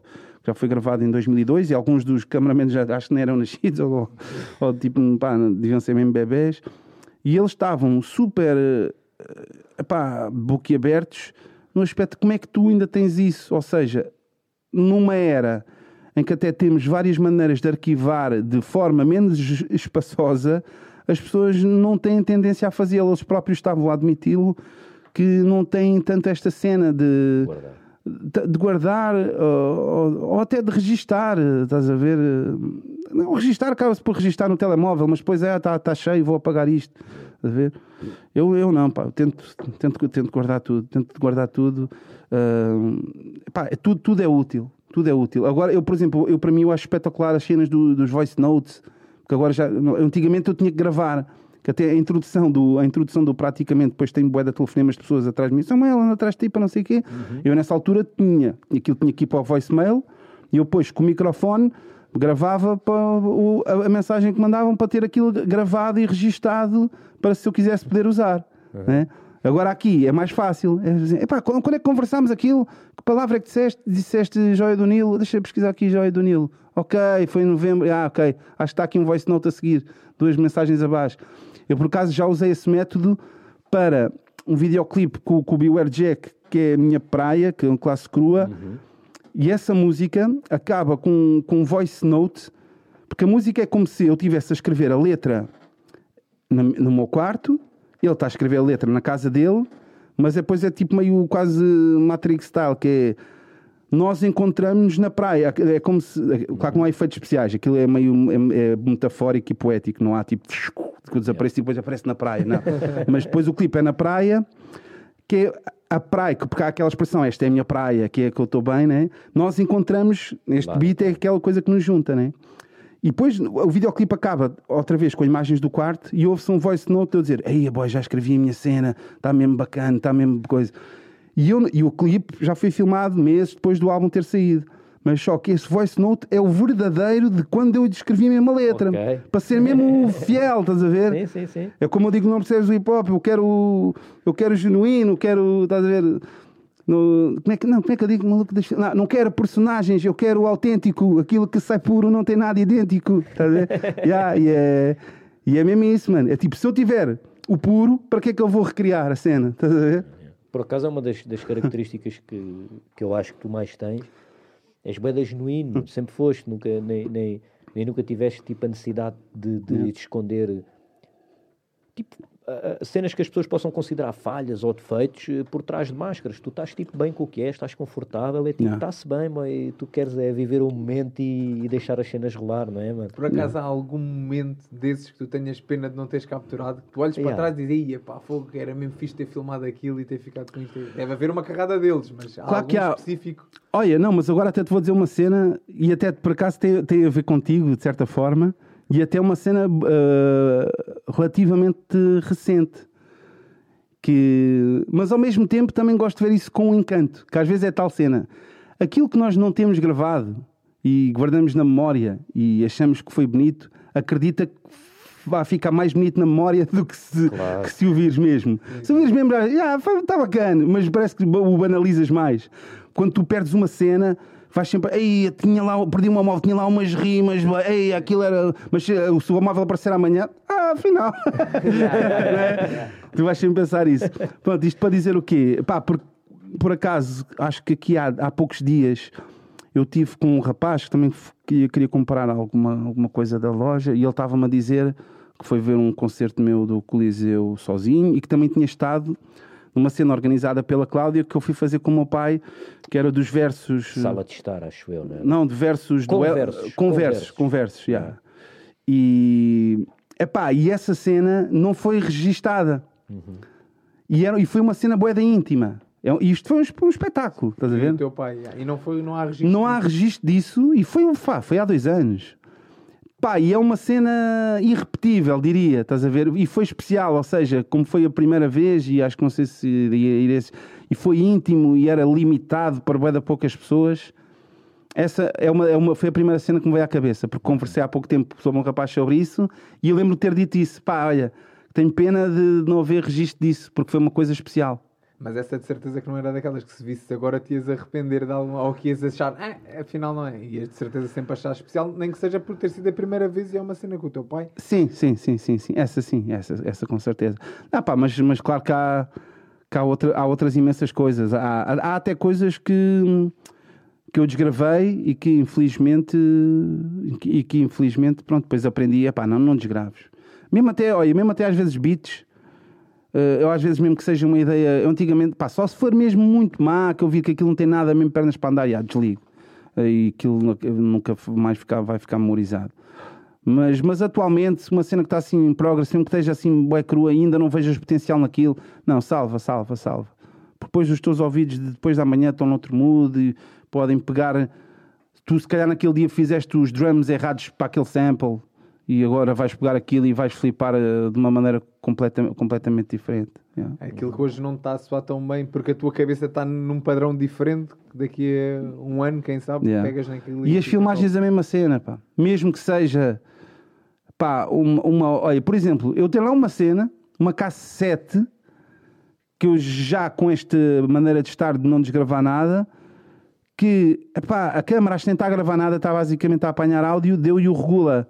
já foi gravado em 2002 e alguns dos cameramans já acho que não eram nascidos [laughs] ou, ou tipo, pá, deviam ser mesmo bebés. E eles estavam super, uh, pá, boquiabertos no aspecto de como é que tu ainda tens isso. Ou seja, numa era em que até temos várias maneiras de arquivar de forma menos espaçosa, as pessoas não têm tendência a fazê-lo. Eles próprios estavam a admiti-lo que não têm tanto esta cena de guardar, de guardar ou, ou, até de registar. Estás a ver? Não, registar acaba-se por registar no telemóvel, mas depois é, está tá cheio, vou apagar isto. A ver? Eu, eu não, pá, eu tento, tento, tento guardar tudo, tento guardar tudo. Uh, pá, é tudo, tudo é útil, tudo é útil. Agora, eu, por exemplo, eu para mim eu acho espetacular as cenas do, dos voice notes, porque agora já, antigamente eu tinha que gravar, que até a introdução do, a introdução do praticamente, depois tem boé de telefonemas de pessoas atrás de mim, Samuel, anda atrás de ti para não sei o quê. Uhum. Eu nessa altura tinha, aquilo tinha que ir para o voicemail, e eu depois com o microfone gravava para o, a, a, mensagem que mandavam para ter aquilo gravado e registado para se eu quisesse poder usar. Uhum. Né? Agora aqui é mais fácil. É dizer, epá, quando é que conversámos aquilo? Que palavra é que disseste? Disseste Joia do Nilo? Deixa eu pesquisar aqui Joia do Nilo. Ok, foi em novembro. Ah, ok. Acho que está aqui um voice note a seguir. Duas mensagens abaixo. Eu por acaso já usei esse método para um videoclipe com, com o Beware Jack, que é a minha praia, que é um classe crua. Uhum. E essa música acaba com, com um voice note, porque a música é como se eu tivesse a escrever a letra no, no meu quarto, ele está a escrever a letra na casa dele, mas depois é tipo meio quase Matrix style, que é nós encontramos na praia. É como se. Claro que não há efeitos especiais, aquilo é meio é, é metafórico e poético, não há tipo que desaparece e depois aparece na praia, não. [laughs] Mas depois o clipe é na praia, que é a praia, porque há aquela expressão, esta é a minha praia, que é que eu estou bem, né? Nós encontramos, este beat é aquela coisa que nos junta, né? E depois o videoclipe acaba outra vez com imagens do quarto e ouve-se um voice note eu dizer: Ei, boy, já escrevi a minha cena, está mesmo bacana, está mesmo coisa. E, eu, e o clipe já foi filmado meses depois do álbum ter saído. Mas só que esse voice note é o verdadeiro de quando eu escrevi a mesma letra. Okay. Para ser mesmo fiel, estás a ver? Sim, sim, sim. É como eu digo, não percebes o hip hop, eu quero, eu quero genuíno, quero, estás a ver? No, como é que, não, como é que eu digo, maluco? Deixa, não, não quero personagens, eu quero o autêntico, aquilo que sai puro não tem nada idêntico. Estás a ver? [laughs] yeah, e, é, e é mesmo isso, mano. É tipo, se eu tiver o puro, para que é que eu vou recriar a cena? Estás a ver? Por acaso é uma das, das características que, que eu acho que tu mais tens. És bem genuíno, sempre foste, nunca, nem, nem, nem nunca tiveste tipo, a necessidade de, de, de esconder tipo, cenas que as pessoas possam considerar falhas ou defeitos uh, por trás de máscaras. Tu estás tipo bem com o que és, estás confortável, é tipo, está-se bem, mas tu queres é viver o momento e, e, deixar as cenas rolar, não é, mano? Por acaso não. há algum momento desses que tu tenhas pena de não teres capturado, que tu olhes yeah. para trás e dizes, ia pá, fogo, era mesmo fixe ter filmado aquilo e ter ficado com isto. Deve haver uma carrada deles, mas há claro algum que há... específico. Olha, não, mas agora até te vou dizer uma cena e até por acaso tem, tem a ver contigo, de certa forma. E até uma cena uh, relativamente recente. Que... Mas ao mesmo tempo também gosto de ver isso com um encanto, que às vezes é tal cena. Aquilo que nós não temos gravado e guardamos na memória e achamos que foi bonito, acredita que vai ficar mais bonito na memória do que se, claro. que se ouvires mesmo. Se ouvires mesmo, ah, está bacana, mas parece que o banalizas mais. quando tu perdes uma cena, vais sempre, ei, tinha lá, perdi uma móvel, tinha lá umas rimas, ei, aquilo era. Mas se o móvel aparecer amanhã, ah, afinal. [laughs] é? Tu vais sempre pensar isso. Pronto, isto para dizer o quê? Pá, por, por acaso, acho que aqui há, há poucos dias eu tive com um rapaz que também queria, queria comprar alguma, alguma coisa da loja e ele estava-me a dizer que foi ver um concerto meu do Coliseu sozinho e que também tinha estado numa cena organizada pela Cláudia que eu fui fazer com o meu pai, que era dos versos. Sala de estar, acho eu, né? não de versos. Conversos. Do... Conversos, conversos, já. Yeah. E. Epá, e essa cena não foi registada. Uhum. E, era, e foi uma cena boeda íntima. É, isto foi um, um espetáculo, estás a ver? O teu pai, e não, foi, não há registro Não há registro disso e foi, fá, foi há dois anos. Pá, e é uma cena irrepetível, diria, estás a ver? E foi especial, ou seja, como foi a primeira vez, e acho que não sei se iria ir e foi íntimo e era limitado para bem de poucas pessoas. Essa é uma, é uma, foi a primeira cena que me veio à cabeça, porque conversei há pouco tempo sobre um rapaz sobre isso e eu lembro de ter dito isso. Pá, olha, tenho pena de não haver registro disso, porque foi uma coisa especial. Mas essa de certeza que não era daquelas que se visse agora te ias arrepender de alguma, ou que ias achar, ah, afinal não é. Ias de certeza sempre achar especial, nem que seja por ter sido a primeira vez e é uma cena com o teu pai. Sim, sim, sim, sim, sim. Essa sim, essa, essa com certeza. Ah, pá, mas, mas claro que há, que há, outra, há outras imensas coisas. Há, há, até coisas que, que eu desgravei e que infelizmente, e que infelizmente, pronto, depois aprendi, pá, não, não desgraves. Mesmo até, olha, mesmo até às vezes beats eu às vezes mesmo que seja uma ideia, antigamente, pá, só se for mesmo muito má, que eu vi que aquilo não tem nada, mesmo pernas para andar, já, desligo. Uh, e aquilo nunca mais ficar, vai ficar memorizado. Mas, mas atualmente, uma cena que está assim em progress, mesmo que esteja assim bué crua, ainda não vejas potencial naquilo, não, salva, salva, salva. Depois os teus ouvidos de depois da manhã estão noutro mood e podem pegar. Tu, se calhar, naquele dia fizeste os drums errados para aquele sample e agora vais pegar aquilo e vais flipar uh, de uma maneira completa, completamente diferente. Yeah. É aquilo que hoje não está a soar tão bem porque a tua cabeça está num padrão diferente daqui a um ano, quem sabe, yeah. pegas naquilo e, e as filmagens a mesma cena, pá. mesmo que seja pá, uma, uma, olha, por exemplo, eu tenho lá uma cena, uma cassete que eu já com esta maneira de estar de não desgravar nada que epá, a câmara a tentar gravar nada está basicamente a apanhar áudio, deu e o regula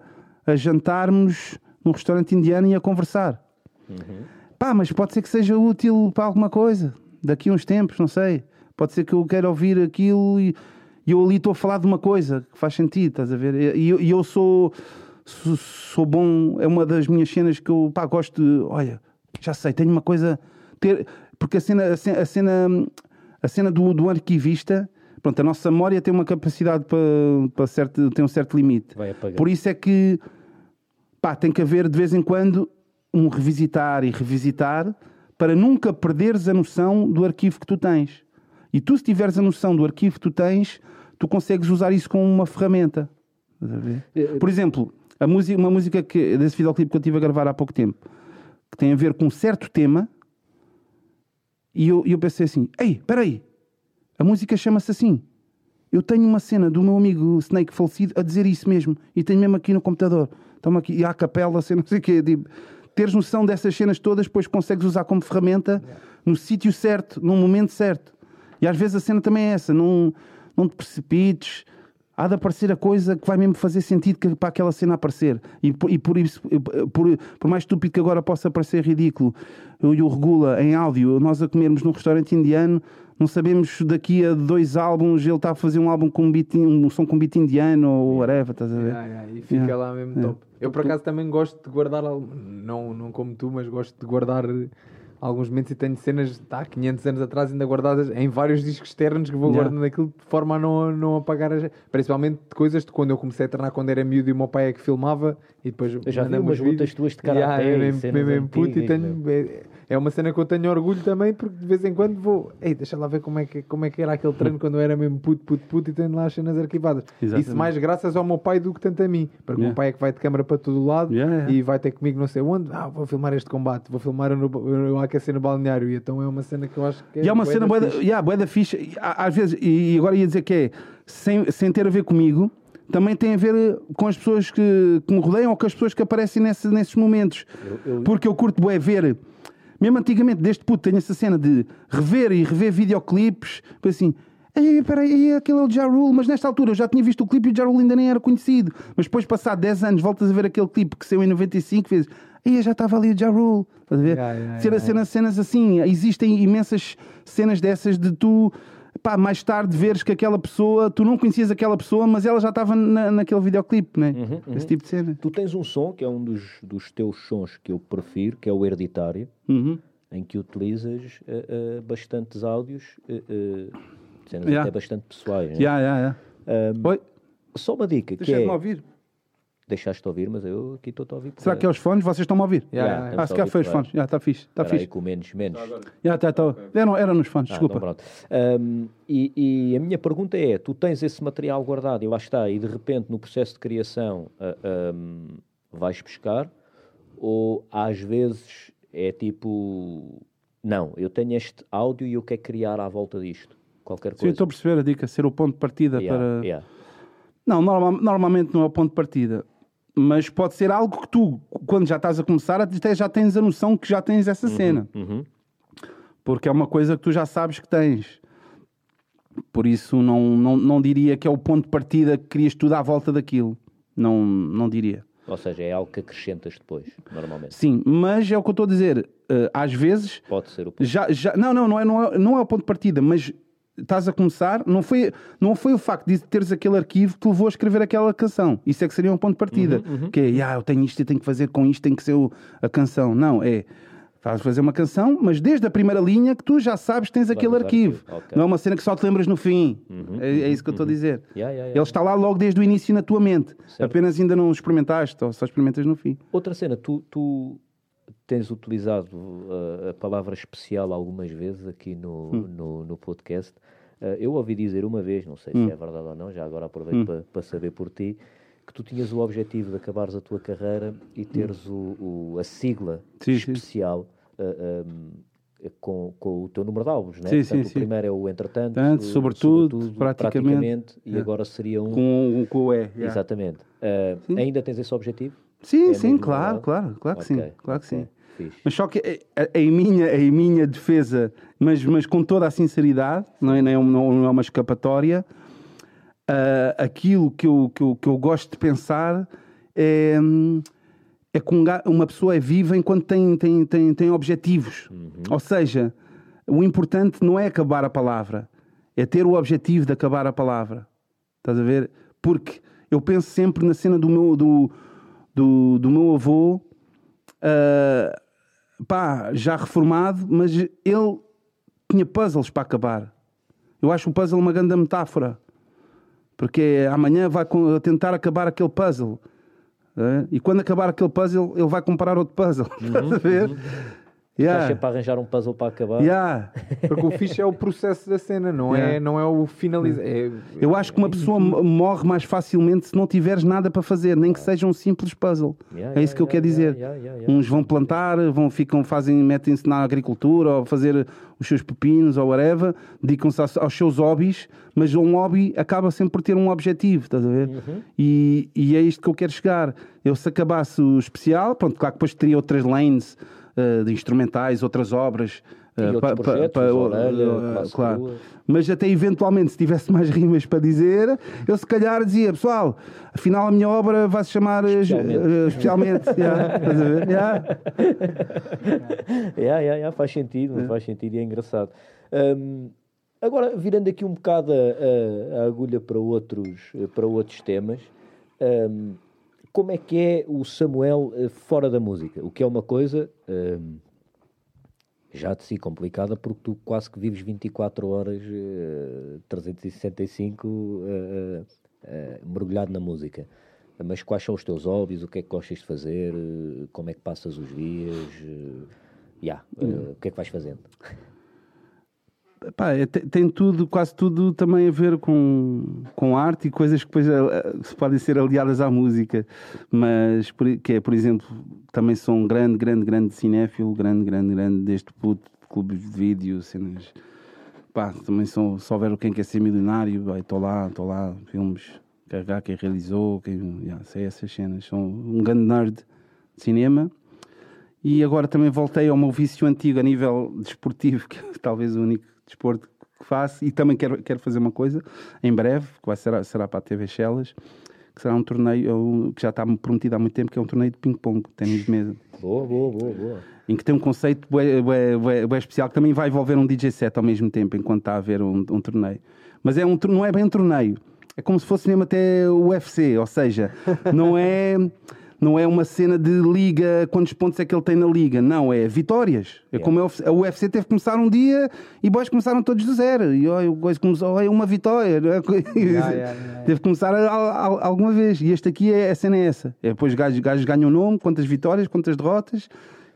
a jantarmos num restaurante indiano e a conversar. Uhum. Pá, mas pode ser que seja útil para alguma coisa. Daqui a uns tempos, não sei. Pode ser que eu queira ouvir aquilo e, e eu ali estou a falar de uma coisa que faz sentido, estás a ver? E, e eu sou, sou, sou, bom, é uma das minhas cenas que eu pá, gosto de. Olha, já sei, tenho uma coisa. Ter, porque a cena, a cena, a cena, a cena do, do arquivista pronto, a nossa memória tem uma capacidade para, para certo, tem um certo limite. Por isso é que pá, tem que haver de vez em quando um revisitar e revisitar para nunca perderes a noção do arquivo que tu tens. E tu, se tiveres a noção do arquivo que tu tens, tu consegues usar isso como uma ferramenta. Eh, Por exemplo, a música, uma música que, desse videoclipe que eu estive a gravar há pouco tempo, que tem a ver com um certo tema, e eu, eu pensei assim: ei, espera aí, a música chama-se assim. Eu tenho uma cena do meu amigo Snake falecido a dizer isso mesmo, e tenho mesmo aqui no computador estamos aqui, e à capela, assim, não sei o quê. Tipo, teres noção dessas cenas todas, depois consegues usar como ferramenta no sítio certo, no momento certo. E às vezes a cena também é essa, não, não te precipites, há de aparecer a coisa que vai mesmo fazer sentido para aquela cena aparecer. E por, e por isso, por, por, mais estúpido que agora possa parecer ridículo, eu e o Regula em áudio, nós a comermos num restaurante indiano, não sabemos daqui a dois álbuns ele está a fazer um álbum com um, beat, um som com beat indiano ou whatever, estás a ver? Yeah, yeah, e fica yeah. lá mesmo top. Eu por acaso também gosto de guardar, não, não como tu, mas gosto de guardar alguns momentos e tenho cenas de há 500 anos atrás ainda guardadas em vários discos externos que vou yeah. guardando aquilo de forma a não, não apagar as... principalmente de coisas de quando eu comecei a treinar quando era miúdo e o meu pai é que filmava e depois eu já vi umas lutas tuas de karaté yeah, mesmo, mesmo puto e tenho, é, é uma cena que eu tenho orgulho também porque de vez em quando vou ei, deixa lá ver como é que, como é que era aquele treino quando eu era mesmo puto, puto, puto e tenho lá as cenas arquivadas Exatamente. isso mais graças ao meu pai do que tanto a mim porque yeah. o meu pai é que vai de câmara para todo lado yeah, e vai ter comigo não sei onde ah, vou filmar este combate vou filmar no, eu aquecer no balneário e então é uma cena que eu acho que é. E é uma cena boa da, yeah, boa da ficha. Às vezes, e agora ia dizer que é, sem, sem ter a ver comigo, também tem a ver com as pessoas que, que me rodeiam ou com as pessoas que aparecem nesse, nesses momentos. Eu, eu... Porque eu curto bué ver. Mesmo antigamente, desde puto, tenho essa cena de rever e rever videoclipes, assim, Ei, peraí, aquele é o Ja Rule, mas nesta altura eu já tinha visto o clipe e o Ja Rule ainda nem era conhecido. Mas depois, passado 10 anos, voltas a ver aquele clipe que saiu em 95 vezes. Aí já estava ali o Ja Rule. Estás a ver? Yeah, yeah, yeah, cenas, cenas assim. Existem imensas cenas dessas de tu pá, mais tarde veres que aquela pessoa, tu não conhecias aquela pessoa, mas ela já estava na, naquele videoclipe, né? Uhum, uhum. Esse tipo de cena. Tu tens um som que é um dos, dos teus sons que eu prefiro, que é o Hereditário, uhum. em que utilizas uh, uh, bastantes áudios, uh, cenas yeah. até bastante pessoais. Né? Yeah, yeah, yeah. Um, Oi? Só uma dica. Deixa-me é... ouvir. Deixaste de ouvir, mas eu aqui estou a ouvir. Será que é os fones? Vocês estão a ouvir? Yeah, yeah, yeah. Ah, se calhar foi os fones. Já está fixe. Está fixe. com menos, menos. Já está, está. Era, era nos fones, ah, desculpa. Então um, e, e, a minha pergunta é: tu tens esse material guardado e lá está, e de repente no processo de criação uh, um, vais buscar? Ou às vezes é tipo, não, eu tenho este áudio e eu quero criar à volta disto? Qualquer coisa. Sim, estou a perceber a dica, ser o ponto de partida para. Não, normal, normalmente não é o ponto de partida mas pode ser algo que tu, quando já estás a começar, até já tens a noção que já tens essa uhum, cena. Uhum. Porque é uma coisa que tu já sabes que tens. Por isso, não, não, não diria que é o ponto de partida que querias tudo à volta daquilo. Não, não diria. Ou seja, é algo que acrescentas depois, normalmente. Sim, mas é o que eu estou a dizer. Uh, às vezes. Pode ser o ponto. Já, já, não, não, não é, não, é, não é o ponto de partida, mas estás a começar, não foi, não foi o facto de teres aquele arquivo que te levou a escrever aquela canção. Isso é que seria um ponto de partida. Uhum, uhum. Que é, ah, eu tenho isto e tenho que fazer com isto, tem que ser o, a canção. Não, é. Vais fazer uma canção, mas desde a primeira linha que tu já sabes que tens aquele arquivo. Okay. Não é uma cena que só te lembras no fim. Uhum, é, é, isso que eu estou a uhum. dizer. Yeah, yeah, yeah. Ele está lá logo desde o início na tua mente. Certo. Apenas ainda não experimentaste, ou só experimentas no fim. Outra cena, tu, tu tens utilizado uh, a palavra especial algumas vezes aqui no, hum. no, no podcast. Uh, eu ouvi dizer uma vez, não sei hum. se é verdade ou não, já agora aproveito hum. para, para saber por ti, que tu tinhas o objetivo de acabares a tua carreira e teres hum. o, o, a sigla sim, especial sim. Uh, eh, um, com, com o teu número de álbuns, né? Sim, Portanto, sim, o primeiro é o Entretanto, Tanto, sobretudo, sobretudo, praticamente, praticamente e é. agora seria um com, com o E. Yeah. Exatamente. Uh, ainda tens esse objetivo? Sim, é sim, claro, claro, claro que okay. sim, claro que sim. Mas só que em minha, em minha defesa, mas, mas com toda a sinceridade, não é, não é, não é uma escapatória, uh, aquilo que eu, que, eu, que eu gosto de pensar é, é que uma pessoa é viva enquanto tem, tem, tem, tem objetivos. Uhum. Ou seja, o importante não é acabar a palavra, é ter o objetivo de acabar a palavra. Estás a ver? Porque eu penso sempre na cena do meu, do, do, do meu avô. Uh, pá, já reformado, mas ele tinha puzzles para acabar. Eu acho o puzzle uma grande metáfora. Porque amanhã vai tentar acabar aquele puzzle. É? E quando acabar aquele puzzle, ele vai comprar outro puzzle. [laughs] Uhum, a ver? Uhum. Yeah. Estás sempre a arranjar um puzzle para acabar. Yeah. Porque o fixe é o processo da cena, não, é, yeah. é, não é o finalizar. É, Eu acho que uma pessoa morre mais facilmente se não tiveres nada para fazer, nem que seja um simples puzzle. Yeah, é isso que eu quero dizer. Uns vão plantar, vão, ficam, fazem, metem-se na agricultura ou fazer os seus pepinos ou whatever, dedicam-se aos, seus hobbies, mas um hobby acaba sempre por ter um objetivo, estás a ver? Uhum. E, e é isto que eu quero chegar. Eu se acabasse o especial, pronto, claro que depois teria outras lanes de instrumentais, outras obras. Pa, pa, pa, uh, claro. Mas até eventualmente, se tivesse mais [laughs] rimas para dizer, eu se calhar dizia, pessoal, afinal a minha obra vai se chamar especialmente. Especialmente. [laughs] yeah, estás a ver? Yeah. [laughs] yeah, yeah, yeah, faz sentido, faz sentido e é engraçado. Um, agora, virando aqui um bocado a, a, agulha para outros, para outros temas. Um, como é que é o Samuel uh, fora da música? O que é uma coisa uh, já de si complicada, porque tu quase que vives 24 horas, uh, 365, mergulhado na música. Mas quais são os teus hobbies? O que é que gostas de fazer? Eh, como é que passas os dias? Uh, yeah, hum. O que é que vais fazendo? [laughs] Pá, é, tem tudo, quase tudo também a ver com, com arte e coisas que depois uh, podem ser aliadas à música. Mas, que é, por exemplo, também sou um grande, grande, grande cinéfilo, grande, grande, grande, deste puto de de vídeo, cenas. Pá, também sou, só ver quem quer ser milionário, estou lá, estou lá, filmes, carregar quem realizou, quem, sei essas cenas. Sou um grande nerd de cinema. E agora também voltei ao meu vício antigo a nível desportivo, [laughs] que é talvez o único desporto que faço e também quero, quero fazer uma coisa em breve, que vai ser, será para a TV Shellas, que será um torneio que já está prometido há muito tempo, que é um torneio de ping-pong, ténis de mesa. Boa, boa, boa, boa. Em que tem um conceito bem, bem, bem, especial, que também vai envolver um DJ set ao mesmo tempo, enquanto está a haver um, um torneio. Mas é um, não é bem um torneio, é como se fosse mesmo até o UFC, ou seja, não é não é uma cena de liga, quantos pontos é que ele tem na liga. Não, é vitórias. É como a UFC teve que começar um dia e boys começaram todos do zero. E o coisa começou, é uma vitória. Yeah, yeah, [laughs] yeah, teve que começar a, a, a, alguma vez. E este aqui é a cena é essa. É depois gajos, gajos ganham nome, quantas vitórias, quantas derrotas.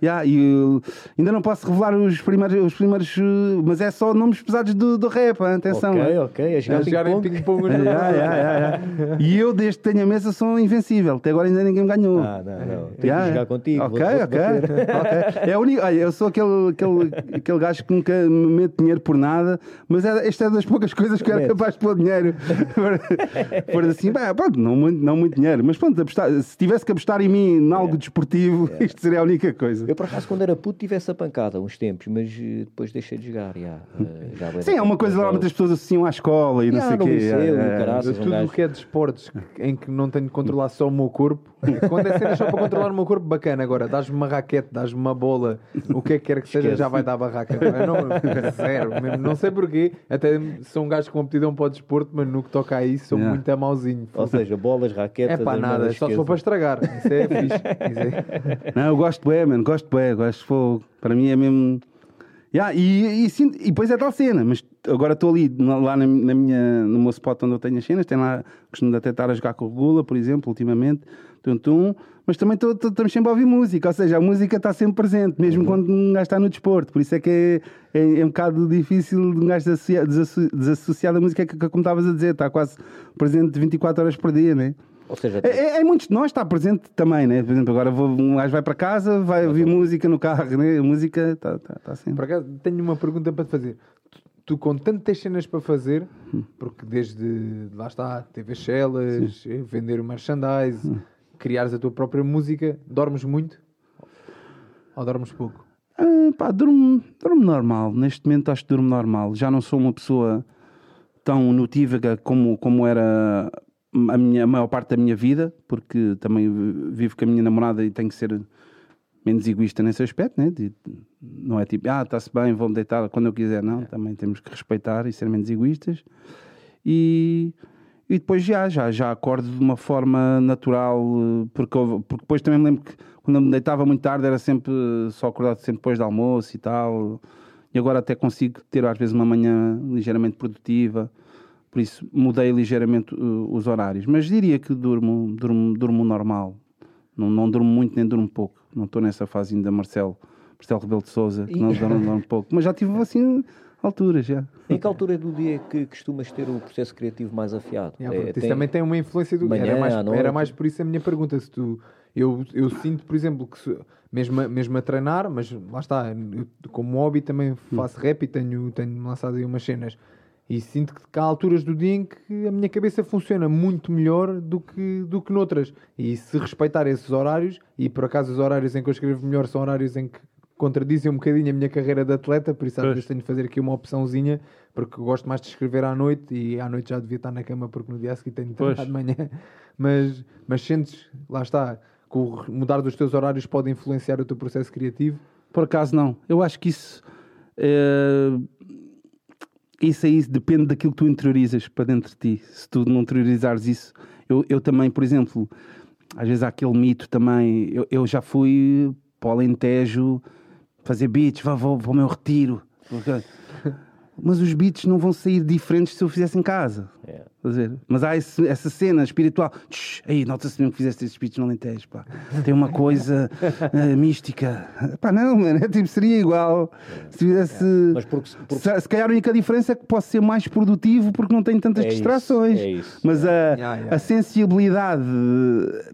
Yeah, e uh, ainda não posso revelar os primeiros, os primeiros uh, mas é só nomes pesados do, do rap, hein? atenção. Ok, ok, a jogar, em ping-pong. yeah, [laughs] yeah, e eu, desde que tenho a mesa, sou invencível. Até agora ainda ninguém me ganhou. Ah, não, não. Tenho que jogar contigo. Ok, ok. [laughs] okay. É único, olha, eu sou aquele, aquele, aquele gajo que nunca me mete dinheiro por nada, mas é, esta é das poucas coisas que eu era capaz de pôr dinheiro. [laughs] por assim, bem, pronto, não muito, não muito dinheiro, mas pronto, apostar, se tivesse que apostar em mim em algo desportivo, isto seria a única coisa. Eu, por acaso, quando era puto, tive essa pancada uns tempos, mas eh, depois deixei de jogar. Já, uh, já Sim, é uma coisa normalmente as pessoas associam à escola e não sei o quê. Liceu, é, caraças, tudo o um que é desportos de em que não tenho de controlar só o meu corpo. [laughs] Quando é cena só para controlar o meu corpo, bacana. Agora, dás-me uma raquete, dás-me uma bola, o que é que quer que seja, já vai dar barraca. Não, [laughs] zero. Não sei porquê. Até sou um gajo com aptidão para o desporto, mas no que toca a isso sou yeah. muito amauzinho. Ou seja, bolas, raquetes. É para nada, só se for para estragar. Isso é [laughs] fixe. Isso é... Não, eu gosto bem, mano. Gosto bem gosto de fogo. Para mim é mesmo. Yeah, e, e, sim, e depois é tal cena, mas agora estou ali lá na, na, minha, no meu spot onde eu tenho as cenas, tem lá, costumo até estar a jogar com o Regula, por exemplo, ultimamente, tum, tum, mas também estamos sempre a ouvir música, ou seja, a música está sempre presente, mesmo uhum. quando um gajo está no desporto, por isso é que é, é, é um bocado difícil um gajo desassociar, desassociar da música, que, como estavas a dizer, está quase presente 24 horas por dia, né? Ou seja, é, é, é, muitos de nós está presente também, né? Por exemplo, agora vou, um gajo vai para casa, vai ouvir música no carro, né? A música está tá, tá sempre. Por acaso, tenho uma pergunta para te fazer. Tu, tu com tantas cenas para fazer, hum. porque desde lá está, TV Shellas, vender o merchandise, hum. criares a tua própria música, dormes muito? Ou dormes pouco? Ah, pá, durmo, durmo normal. Neste momento acho que durmo normal. Já não sou uma pessoa tão notívaga como, como era a, minha, a maior parte da minha vida, porque também vivo com a minha namorada e tenho que ser menos egoísta nesse aspecto, né? De, não é tipo, ah, está-se bem, vou-me deitar quando eu quiser, não. É. Também temos que respeitar e ser menos egoístas. E, e depois já, já, já acordo de uma forma natural, porque, porque depois também me lembro que quando eu me deitava muito tarde era sempre só acordado sempre depois do almoço e tal. E agora até consigo ter às vezes uma manhã ligeiramente produtiva. Por isso mudei ligeiramente uh, os horários. Mas diria que durmo, durmo, durmo normal. Não, não durmo muito nem durmo pouco. Não estou nessa fase ainda, Marcelo, Marcelo Rebelo de Souza, que e... não durmo, durmo pouco. Mas já tive assim alturas já. Em que altura do dia que costumas ter o processo criativo mais afiado? É, tem... também tem uma influência do Manhã, era, mais, era mais por isso a minha pergunta. Se tu, eu, eu sinto, por exemplo, que se, mesmo, mesmo a treinar, mas lá está, eu, como hobby também faço hum. rap e tenho, tenho lançado aí umas cenas. E sinto que há alturas do dia em que a minha cabeça funciona muito melhor do que, do que noutras. E se respeitar esses horários, e por acaso os horários em que eu escrevo melhor são horários em que contradizem um bocadinho a minha carreira de atleta, por isso às vezes tenho de fazer aqui uma opçãozinha, porque gosto mais de escrever à noite e à noite já devia estar na cama porque no dia seguinte tenho de treinar de manhã. Mas, mas sentes, lá está, que o mudar dos teus horários pode influenciar o teu processo criativo? Por acaso não. Eu acho que isso. É isso aí depende daquilo que tu interiorizas para dentro de ti. Se tu não interiorizares isso, eu, eu também, por exemplo, às vezes há aquele mito também. Eu, eu já fui para o Alentejo fazer beats, vou, vou, vou ao meu retiro. Mas os beats não vão sair diferentes se eu fizesse em casa. Yeah. Mas há esse, essa cena espiritual. aí, nota-se mesmo que fizeste esses beats no Alentejo. Pá. Tem uma coisa uh, [laughs] mística. Pá, não, mano. É, tipo, seria igual se fizesse. Yeah. Mas porque, porque... Se, se, calhar a única diferença é que posso ser mais produtivo porque não tenho tantas é distrações. Isso, é isso. Mas a, a sensibilidade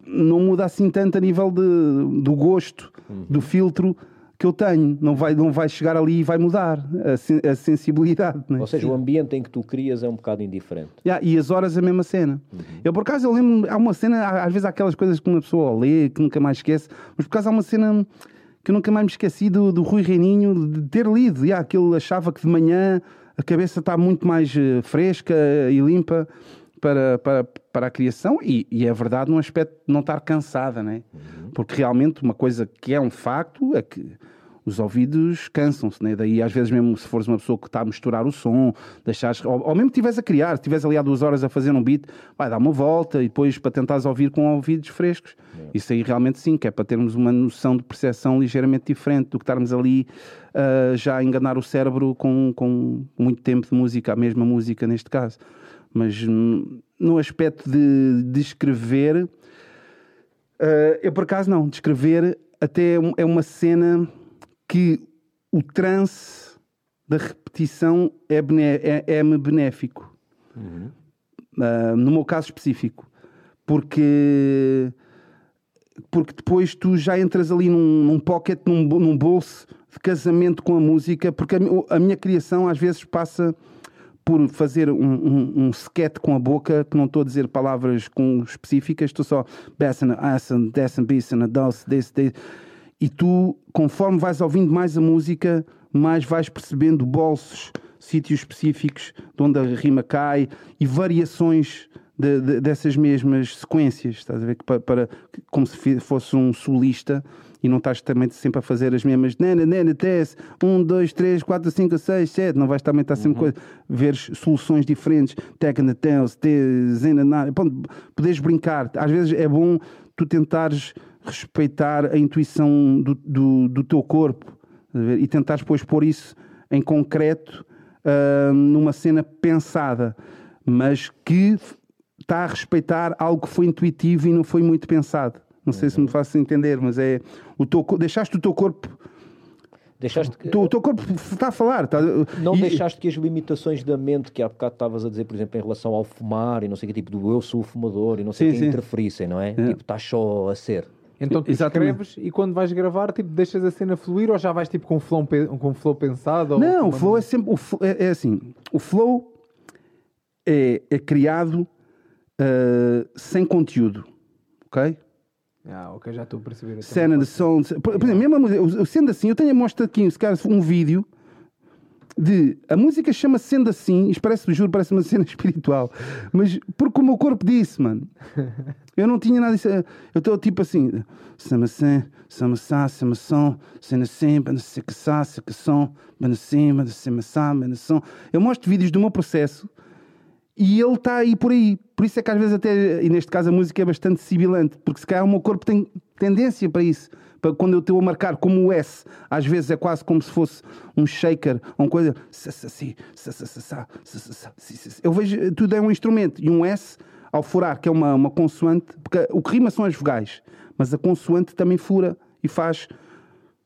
não muda assim tanto a nível de, do gosto, uhum. do filtro que eu tenho. Não vai, não vai chegar ali e vai mudar a, a sensibilidade. Né? Ou seja, o ambiente em que tu crias é um bocado indiferente. Yeah, e as horas a mesma cena. Uhum. Eu, por acaso, eu lembro, há uma cena, às vezes há aquelas coisas que uma pessoa lê, que nunca mais esquece, mas por acaso há uma cena que eu nunca mais me esqueci do, do Rui Reininho de ter lido. Yeah, que ele achava que de manhã a cabeça está muito mais uh, fresca e limpa para, para, para a criação e, e, é verdade num aspecto de não estar cansada, né? Uhum. Porque realmente uma coisa que é um facto é que os ouvidos cansam-se, né? Daí, às vezes, mesmo se fores uma pessoa que está a misturar o som, deixares, ou, ou mesmo estiveres a criar, se estiveres ali há duas horas a fazer um beat, vai dar uma volta e depois para tentares ouvir com ouvidos frescos. É. Isso aí realmente sim, que é para termos uma noção de percepção ligeiramente diferente do que estarmos ali uh, já a enganar o cérebro com, com muito tempo de música, a mesma música neste caso. Mas no aspecto de, de escrever, uh, eu por acaso não, de escrever até é uma cena que o trance da repetição é-me é, é benéfico. Uhum. Uh, no meu caso específico. Porque, porque depois tu já entras ali num, num pocket, num, num bolso de casamento com a música, porque a, a minha criação às vezes passa por fazer um, um, um sketch com a boca, que não estou a dizer palavras com específicas, estou só bessen, assen, dessen, bissen, desse, desse, desse e tu, conforme vais ouvindo mais a música, mais vais percebendo bolsos, sítios específicos de onde a rima cai e variações de, de, dessas mesmas sequências, estás a ver? Para, para, como se fosse um solista e não estás também sempre a fazer as mesmas nena, nena, tes, um, dois, três, quatro, cinco, seis, sete, não vais também estar sempre uhum. coisa, ver soluções diferentes, techna, tels, zena, poderes brincar, às vezes é bom tu tentares respeitar a intuição do, do, do teu corpo e tentar depois pôr isso em concreto uh, numa cena pensada, mas que está a respeitar algo que foi intuitivo e não foi muito pensado. Não sei se me faço entender, mas é o teu, deixaste o teu corpo. Deixaste que... o teu corpo está a falar. Está... Não e... deixaste que as limitações da mente, que há bocado estavas a dizer, por exemplo, em relação ao fumar e não sei que, tipo do eu sou o fumador e não sei sim, que, sim. interferissem, não é? é? Tipo, estás só a ser. Então tu Exatamente. escreves e quando vais gravar, tipo, deixas a cena fluir ou já vais tipo com um flow, com flow pensado? Não, o flow é sempre. O flow, é, é, assim: o flow é, é criado uh, sem conteúdo, ok? Ah, ok, já estou a perceber. Cena de som. Por, por exemplo, mesmo, sendo assim, eu tenho a mostra aqui, se calhar, um vídeo de a música chama-se sendo assim, isto parece, juro, parece uma [laughs] cena espiritual, mas porque o meu corpo disse, mano. Eu não tinha nada disso. Eu estou tipo assim, samacém, samassá, samação, sendo assim, banassá, sacação, banacim, banacimassa, banação. Eu mostro vídeos do meu processo e ele está aí por aí. Por isso é que às vezes até, e neste caso a música é bastante sibilante, porque se calhar o meu corpo tem tendência para isso quando eu estou a marcar como o S, às vezes é quase como se fosse um shaker, uma coisa. Eu vejo, tudo é um instrumento. E um S, ao furar, que é uma, uma consoante, porque o que rima são as vogais, mas a consoante também fura e faz.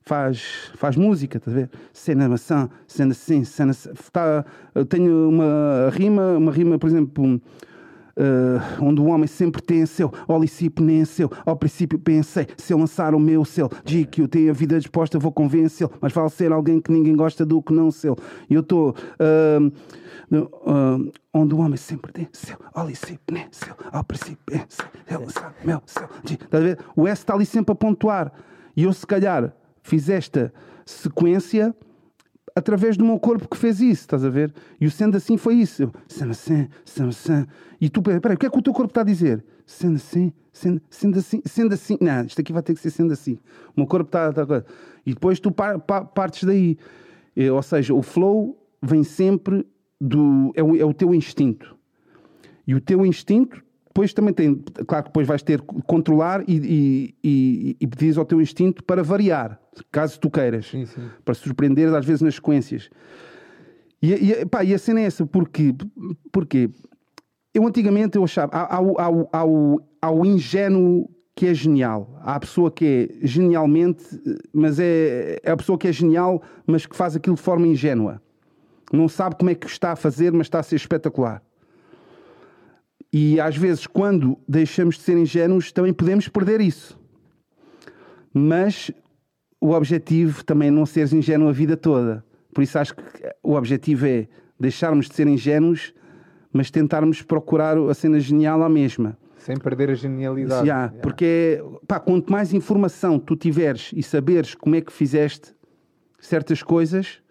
Faz, faz música, estás a ver? Cena maçã, cena assim, cena. Tá, eu tenho uma rima, uma rima, por exemplo, Uh, onde o homem sempre tem seu, Olicipo nem seu. Ao princípio pensei, se eu lançar o meu selo, digo que eu tenho a vida disposta, vou convencê-lo. Mas vale ser alguém que ninguém gosta do que não seu. E eu estou. Uh, uh, onde o homem sempre tem seu, Olicipo nem seu. Ao princípio pensei, se eu lançar o meu selo. Estás a ver? O S está ali sempre a pontuar. E eu, se calhar, fiz esta sequência através do meu corpo que fez isso, estás a ver? E o sendo assim foi isso. Sendo assim, sendo assim. E tu, peraí, o que é que o teu corpo está a dizer? Sendo assim, sendo, sendo assim, sendo assim. Não, isto aqui vai ter que ser sendo assim. O meu corpo está. e depois tu par, par, partes daí. É, ou seja, o flow vem sempre do. É o, é o teu instinto. E o teu instinto depois também tem, claro que depois vais ter que controlar e, e, e, e pedires ao teu instinto para variar, caso tu queiras, sim, sim. para surpreender às vezes nas sequências. E, e, pá, e a cena é essa, porque, porque eu antigamente eu achava, há, há, há, há, o, há o ingênuo que é genial, há a pessoa que é genialmente, mas é, é a pessoa que é genial, mas que faz aquilo de forma ingênua. Não sabe como é que está a fazer, mas está a ser espetacular. E às vezes, quando deixamos de ser ingênuos, também podemos perder isso. Mas o objetivo também é não seres ingênuo a vida toda. Por isso acho que o objetivo é deixarmos de ser ingênuos, mas tentarmos procurar a cena genial à mesma. Sem perder a genialidade. Yeah, yeah. Porque pá, quanto mais informação tu tiveres e saberes como é que fizeste certas coisas,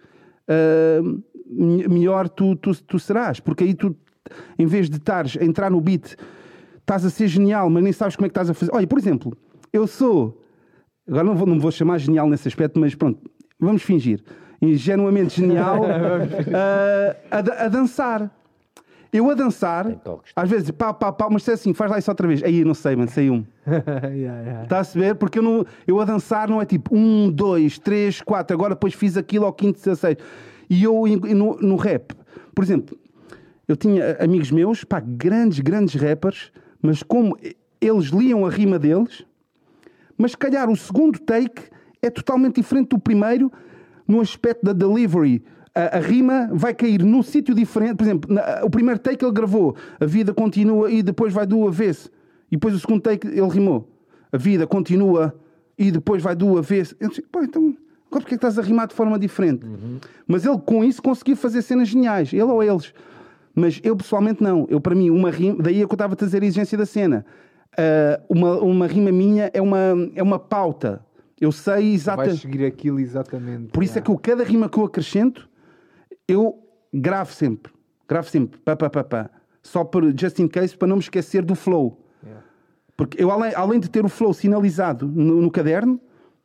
uh, melhor tu, tu, tu serás. Porque aí tu, em vez de estares a entrar no beat, estás a ser genial, mas nem sabes como é que estás a fazer. Olha, por exemplo, eu sou. Agora não, vou, não me vou chamar genial nesse aspecto, mas pronto, vamos fingir. Ingenuamente genial [laughs] uh, a, a dançar. Eu a dançar, às vezes, pá, pá, pá, mas se é assim, faz lá isso outra vez. Aí não sei, mano, sei um. [laughs] yeah, yeah. Está a se ver? Porque eu, não, eu a dançar não é tipo um, dois, três, quatro, agora depois fiz aquilo ao quinto, dezesseis. E eu no, no rap, por exemplo, eu tinha amigos meus, pá, grandes, grandes rappers, mas como eles liam a rima deles, mas se calhar o segundo take é totalmente diferente do primeiro no aspecto da delivery a, a rima vai cair num sítio diferente. Por exemplo, na, o primeiro take ele gravou, a vida continua e depois vai do avesso. E depois o segundo take ele rimou, a vida continua e depois vai do avesso. Eu disse, pô, então, agora porque é que estás a rimar de forma diferente? Uhum. Mas ele com isso conseguiu fazer cenas geniais, ele ou eles. Mas eu pessoalmente não. Eu, para mim, uma rima, daí é que eu estava a trazer a exigência da cena. Uh, uma, uma rima minha é uma, é uma pauta. Eu sei exatamente. Vais seguir aquilo exatamente. Por isso é, é que eu, cada rima que eu acrescento, eu gravo sempre. Gravo sempre. Pá, pá, pá, pá. Só por just in case, para não me esquecer do flow. Yeah. Porque eu, além, além de ter o flow sinalizado no, no, caderno,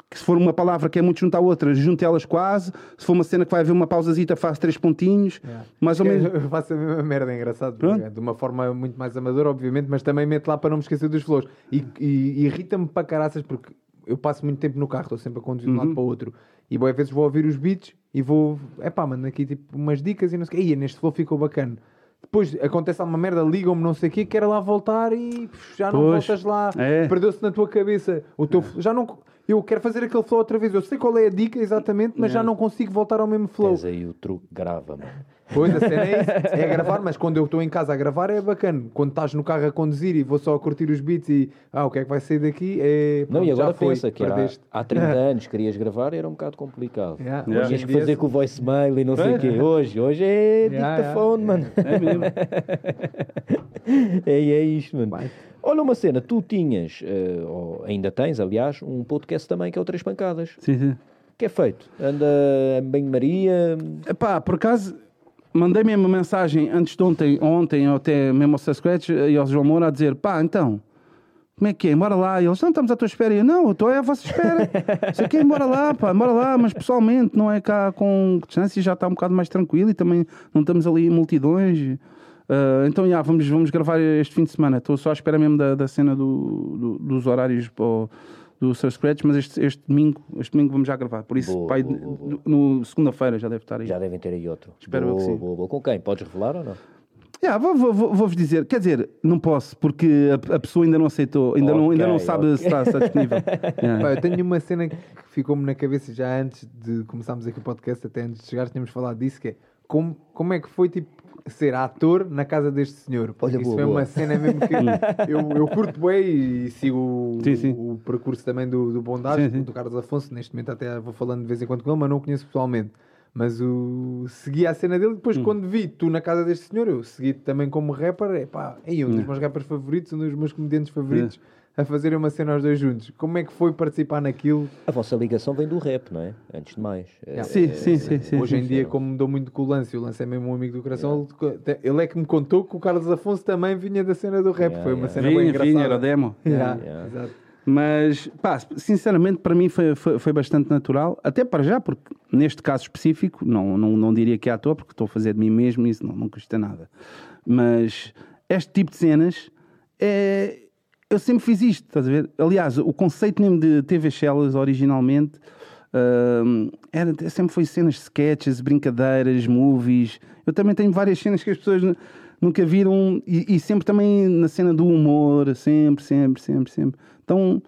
que se for uma palavra que é muito junto à outra, junto elas quase. Se for uma cena que vai haver uma pausazita, faço três pontinhos. Yeah. Mais ou menos. Eu [laughs] faço a mesma merda, é engraçado. É de uma forma muito mais amadora, obviamente, mas também meto lá para não me esquecer dos flows. E, e, irrita-me para caraças, porque eu passo muito tempo no carro, estou sempre a conduzir de um lado uhum. para o outro. E boas vezes vou ouvir os beats e vou, é pá, mano, aqui tipo umas dicas e não sei o quê. neste flow ficou bacana. Depois acontece alguma merda, ligam-me, não sei o quê, quero lá voltar e já não pois, voltas lá, é. perdeu-se na tua cabeça. O teu, é. já não, eu quero fazer aquele flow outra vez. Eu sei qual é a dica exatamente, mas é. já não consigo voltar ao mesmo flow. Tens aí o truque, grava, mano. Pois, a cena é isso, é gravar, mas quando eu estou em casa a gravar é bacana. Quando estás no carro a conduzir e vou só a curtir os beats e ah, o que é que vai sair daqui? É, não, e agora pensa que era, há 30 anos querias gravar era um bocado complicado. Yeah. Yeah. Tinhas que fazer com o voicemail e não sei o quê. Hoje, hoje é yeah, dictafone, yeah, mano. É mesmo. [laughs] é, é isto, mano. Vai. Olha uma cena, tu tinhas, uh, ou ainda tens, aliás, um podcast também que é o Três Pancadas. Sim, sim. que é feito? Anda em banho-maria? Epá, por acaso mandei mesmo uma mensagem antes de ontem, ontem ou até mesmo ao Scratch e ao João Moura a dizer: pá, então, como é que é? Bora lá. E eles: não, estamos à tua espera. E eu: não, eu estou à vossa espera. [laughs] Isso aqui é, bora lá, pá, bora lá. Mas pessoalmente, não é cá com distância, já está um bocado mais tranquilo e também não estamos ali em multidões. Uh, então, já, vamos, vamos gravar este fim de semana. Estou só à espera mesmo da, da cena do, do, dos horários. Para, do Sir Scratch, mas este, este, domingo, este domingo vamos já gravar. Por isso, boa, pai, boa, boa. no segunda-feira já deve estar aí. Já devem ter aí outro. Espero que sim. Boa, boa. Com quem? Podes revelar ou não? Yeah, vou, vou, vou, vos dizer, quer dizer, não posso, porque a, a pessoa ainda não aceitou, ainda, okay, não, ainda não sabe okay. se, está, se está disponível. [laughs] yeah. Pá, eu tenho uma cena que ficou-me na cabeça já antes de começarmos aqui o podcast, até antes de chegar, tínhamos falado disso, que é como, como é que foi tipo ser ator na casa deste senhor. Olha, Isso boa, foi boa. uma cena mesmo que eu, eu curto bem e sigo sim, sim. O, o, percurso também do, do Bondage, sim, do Carlos Afonso. Neste momento até vou falando de vez em quando com ele, mas não o conheço pessoalmente. Mas o... segui a cena dele. Depois, hum. quando vi tu na casa deste senhor, eu segui também como rapper. É pá, é um dos hum. meus rappers favoritos, um dos meus comediantes favoritos. É a fazerem uma cena aos dois juntos. Como é que foi participar naquilo? A vossa ligação vem do rap, não é? Antes de mais. É, sim, é, sim, sim, sim, Hoje sim, em dia, como mudou muito com o lance, o lance é mesmo um amigo do coração, yeah. ele é que me contou que o Carlos Afonso também vinha da cena do rap. Yeah, foi uma yeah. cena vinha, bem engraçada. Vinha, era demo. Mas, pá, sinceramente, para mim foi, foi, foi, bastante natural, até para já, porque neste caso específico, não, não, não diria que é à toa, porque estou a fazer de mim mesmo e isso não, não custa nada. Mas este tipo de cenas é, eu sempre fiz isto, estás a ver? Aliás, o conceito mesmo de TV Shellas originalmente uh, era, sempre foi cenas sketches, brincadeiras, movies. Eu também tenho várias cenas que as pessoas nunca viram e, e sempre também na cena do humor, sempre, sempre, sempre, sempre. Então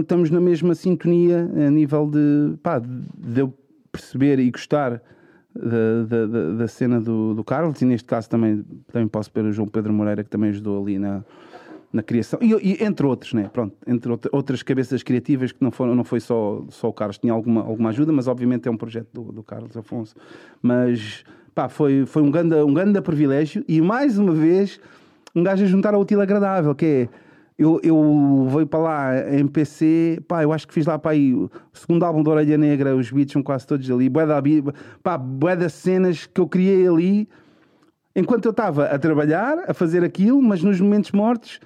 estamos é, na mesma sintonia a nível de, pá, de eu perceber e gostar da, da, da cena do, do Carlos e neste caso também, também posso ver o João Pedro Moreira que também ajudou ali na na criação, e, e, entre outros, né? Pronto, entre outras cabeças criativas que não, foram, não foi só, só o Carlos, tinha alguma, alguma ajuda, mas obviamente é um projeto do, do Carlos Afonso. Mas pá, foi, foi um grande, um grande privilégio e mais uma vez um gajo a juntar ao útil agradável, que é eu, eu veio para lá em PC, pá, eu acho que fiz lá para aí o segundo álbum da Orelha Negra, os beats são quase todos ali, bué da, pá, bué das cenas que eu criei ali, enquanto eu estava a trabalhar, a fazer aquilo, mas nos momentos mortos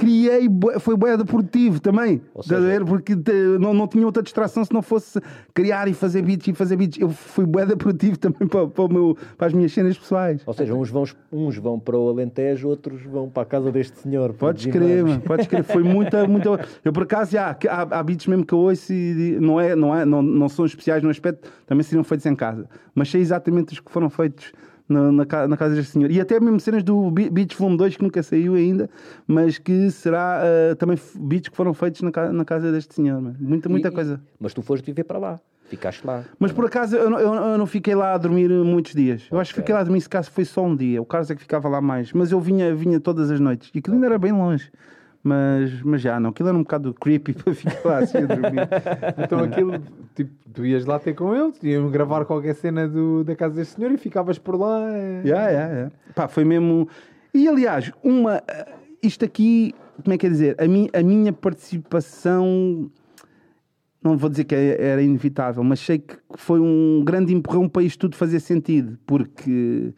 criei, foi de produtivo também, seja, porque não, não tinha outra distração se não fosse criar e fazer beats e fazer beats. Eu fui de produtivo [laughs] também para, para, meu, para, as minhas cenas pessoais. Ou seja, uns vão, uns vão para o Alentejo, outros vão para a casa deste senhor. Podes crer, mano, podes crer. Foi muita, [laughs] muita. Eu por acaso, já, há, há beats mesmo que eu ouço e não, é, não, é, não, não são especiais no aspecto, também seriam feitos em casa, mas sei exatamente os que foram feitos na, na, na, casa deste senhor. E até mesmo cenas do Beats Volume 2 que nunca saiu ainda, mas que será uh, também beats que foram feitos na, na casa deste senhor. Muita, muita e, coisa. Mas tu foste viver para lá. Ficaste lá. Mas por acaso eu, eu, eu não fiquei lá a dormir muitos dias. Eu okay. acho que fiquei lá a dormir, se caso foi só um dia. O Carlos é que ficava lá mais. Mas eu vinha, vinha todas as noites. E aquilo ainda era bem longe. Mas, mas já não, aquilo era um bocado creepy [laughs] para ficar lá assim a dormir. então aquilo, tipo, tu ias lá ter com eles, iam gravar qualquer cena do, da casa deste senhor e ficavas por lá. É... Yeah, yeah, yeah. Pá, foi mesmo. E aliás, uma. Isto aqui, como é que é dizer? A, mi, a minha participação. Não vou dizer que é, era inevitável, mas sei que foi um grande empurrão para isto tudo fazer sentido, porque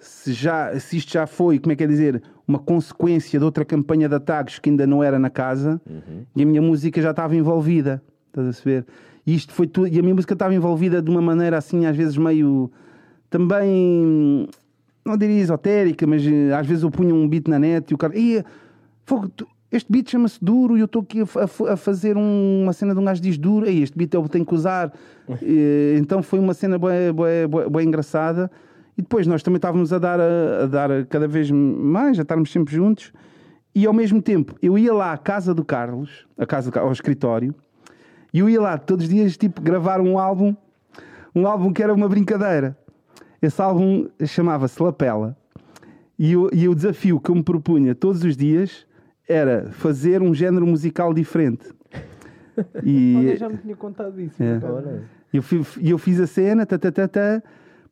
se, já, se isto já foi, como é que é dizer, uma consequência de outra campanha de ataques que ainda não era na casa uhum. e a minha música já estava envolvida. Estás a saber? E isto foi tudo, e a minha música estava envolvida de uma maneira assim, às vezes meio também não diria esotérica, mas eh, às vezes eu punha um beat na net e o cara, este beat chama-se duro e eu estou aqui a, a, a fazer um, uma cena de um gajo diz duro, e este beat eu tenho que usar. [laughs] e, então foi uma cena bem engraçada. E depois nós também estávamos a dar, a, a, dar cada vez mais, a estarmos sempre juntos. E ao mesmo tempo, eu ia lá à casa do Carlos, à casa do, ao escritório, e eu ia lá todos os dias, tipo, gravar um álbum, um álbum que era uma brincadeira. Esse álbum chamava-se Lapela. E, o, e o desafio que eu me propunha todos os dias era fazer um género musical diferente. [laughs] E, Olha, já me tinha contado isso. É. Eu, eu fiz a cena, tá, tá, tá, tá,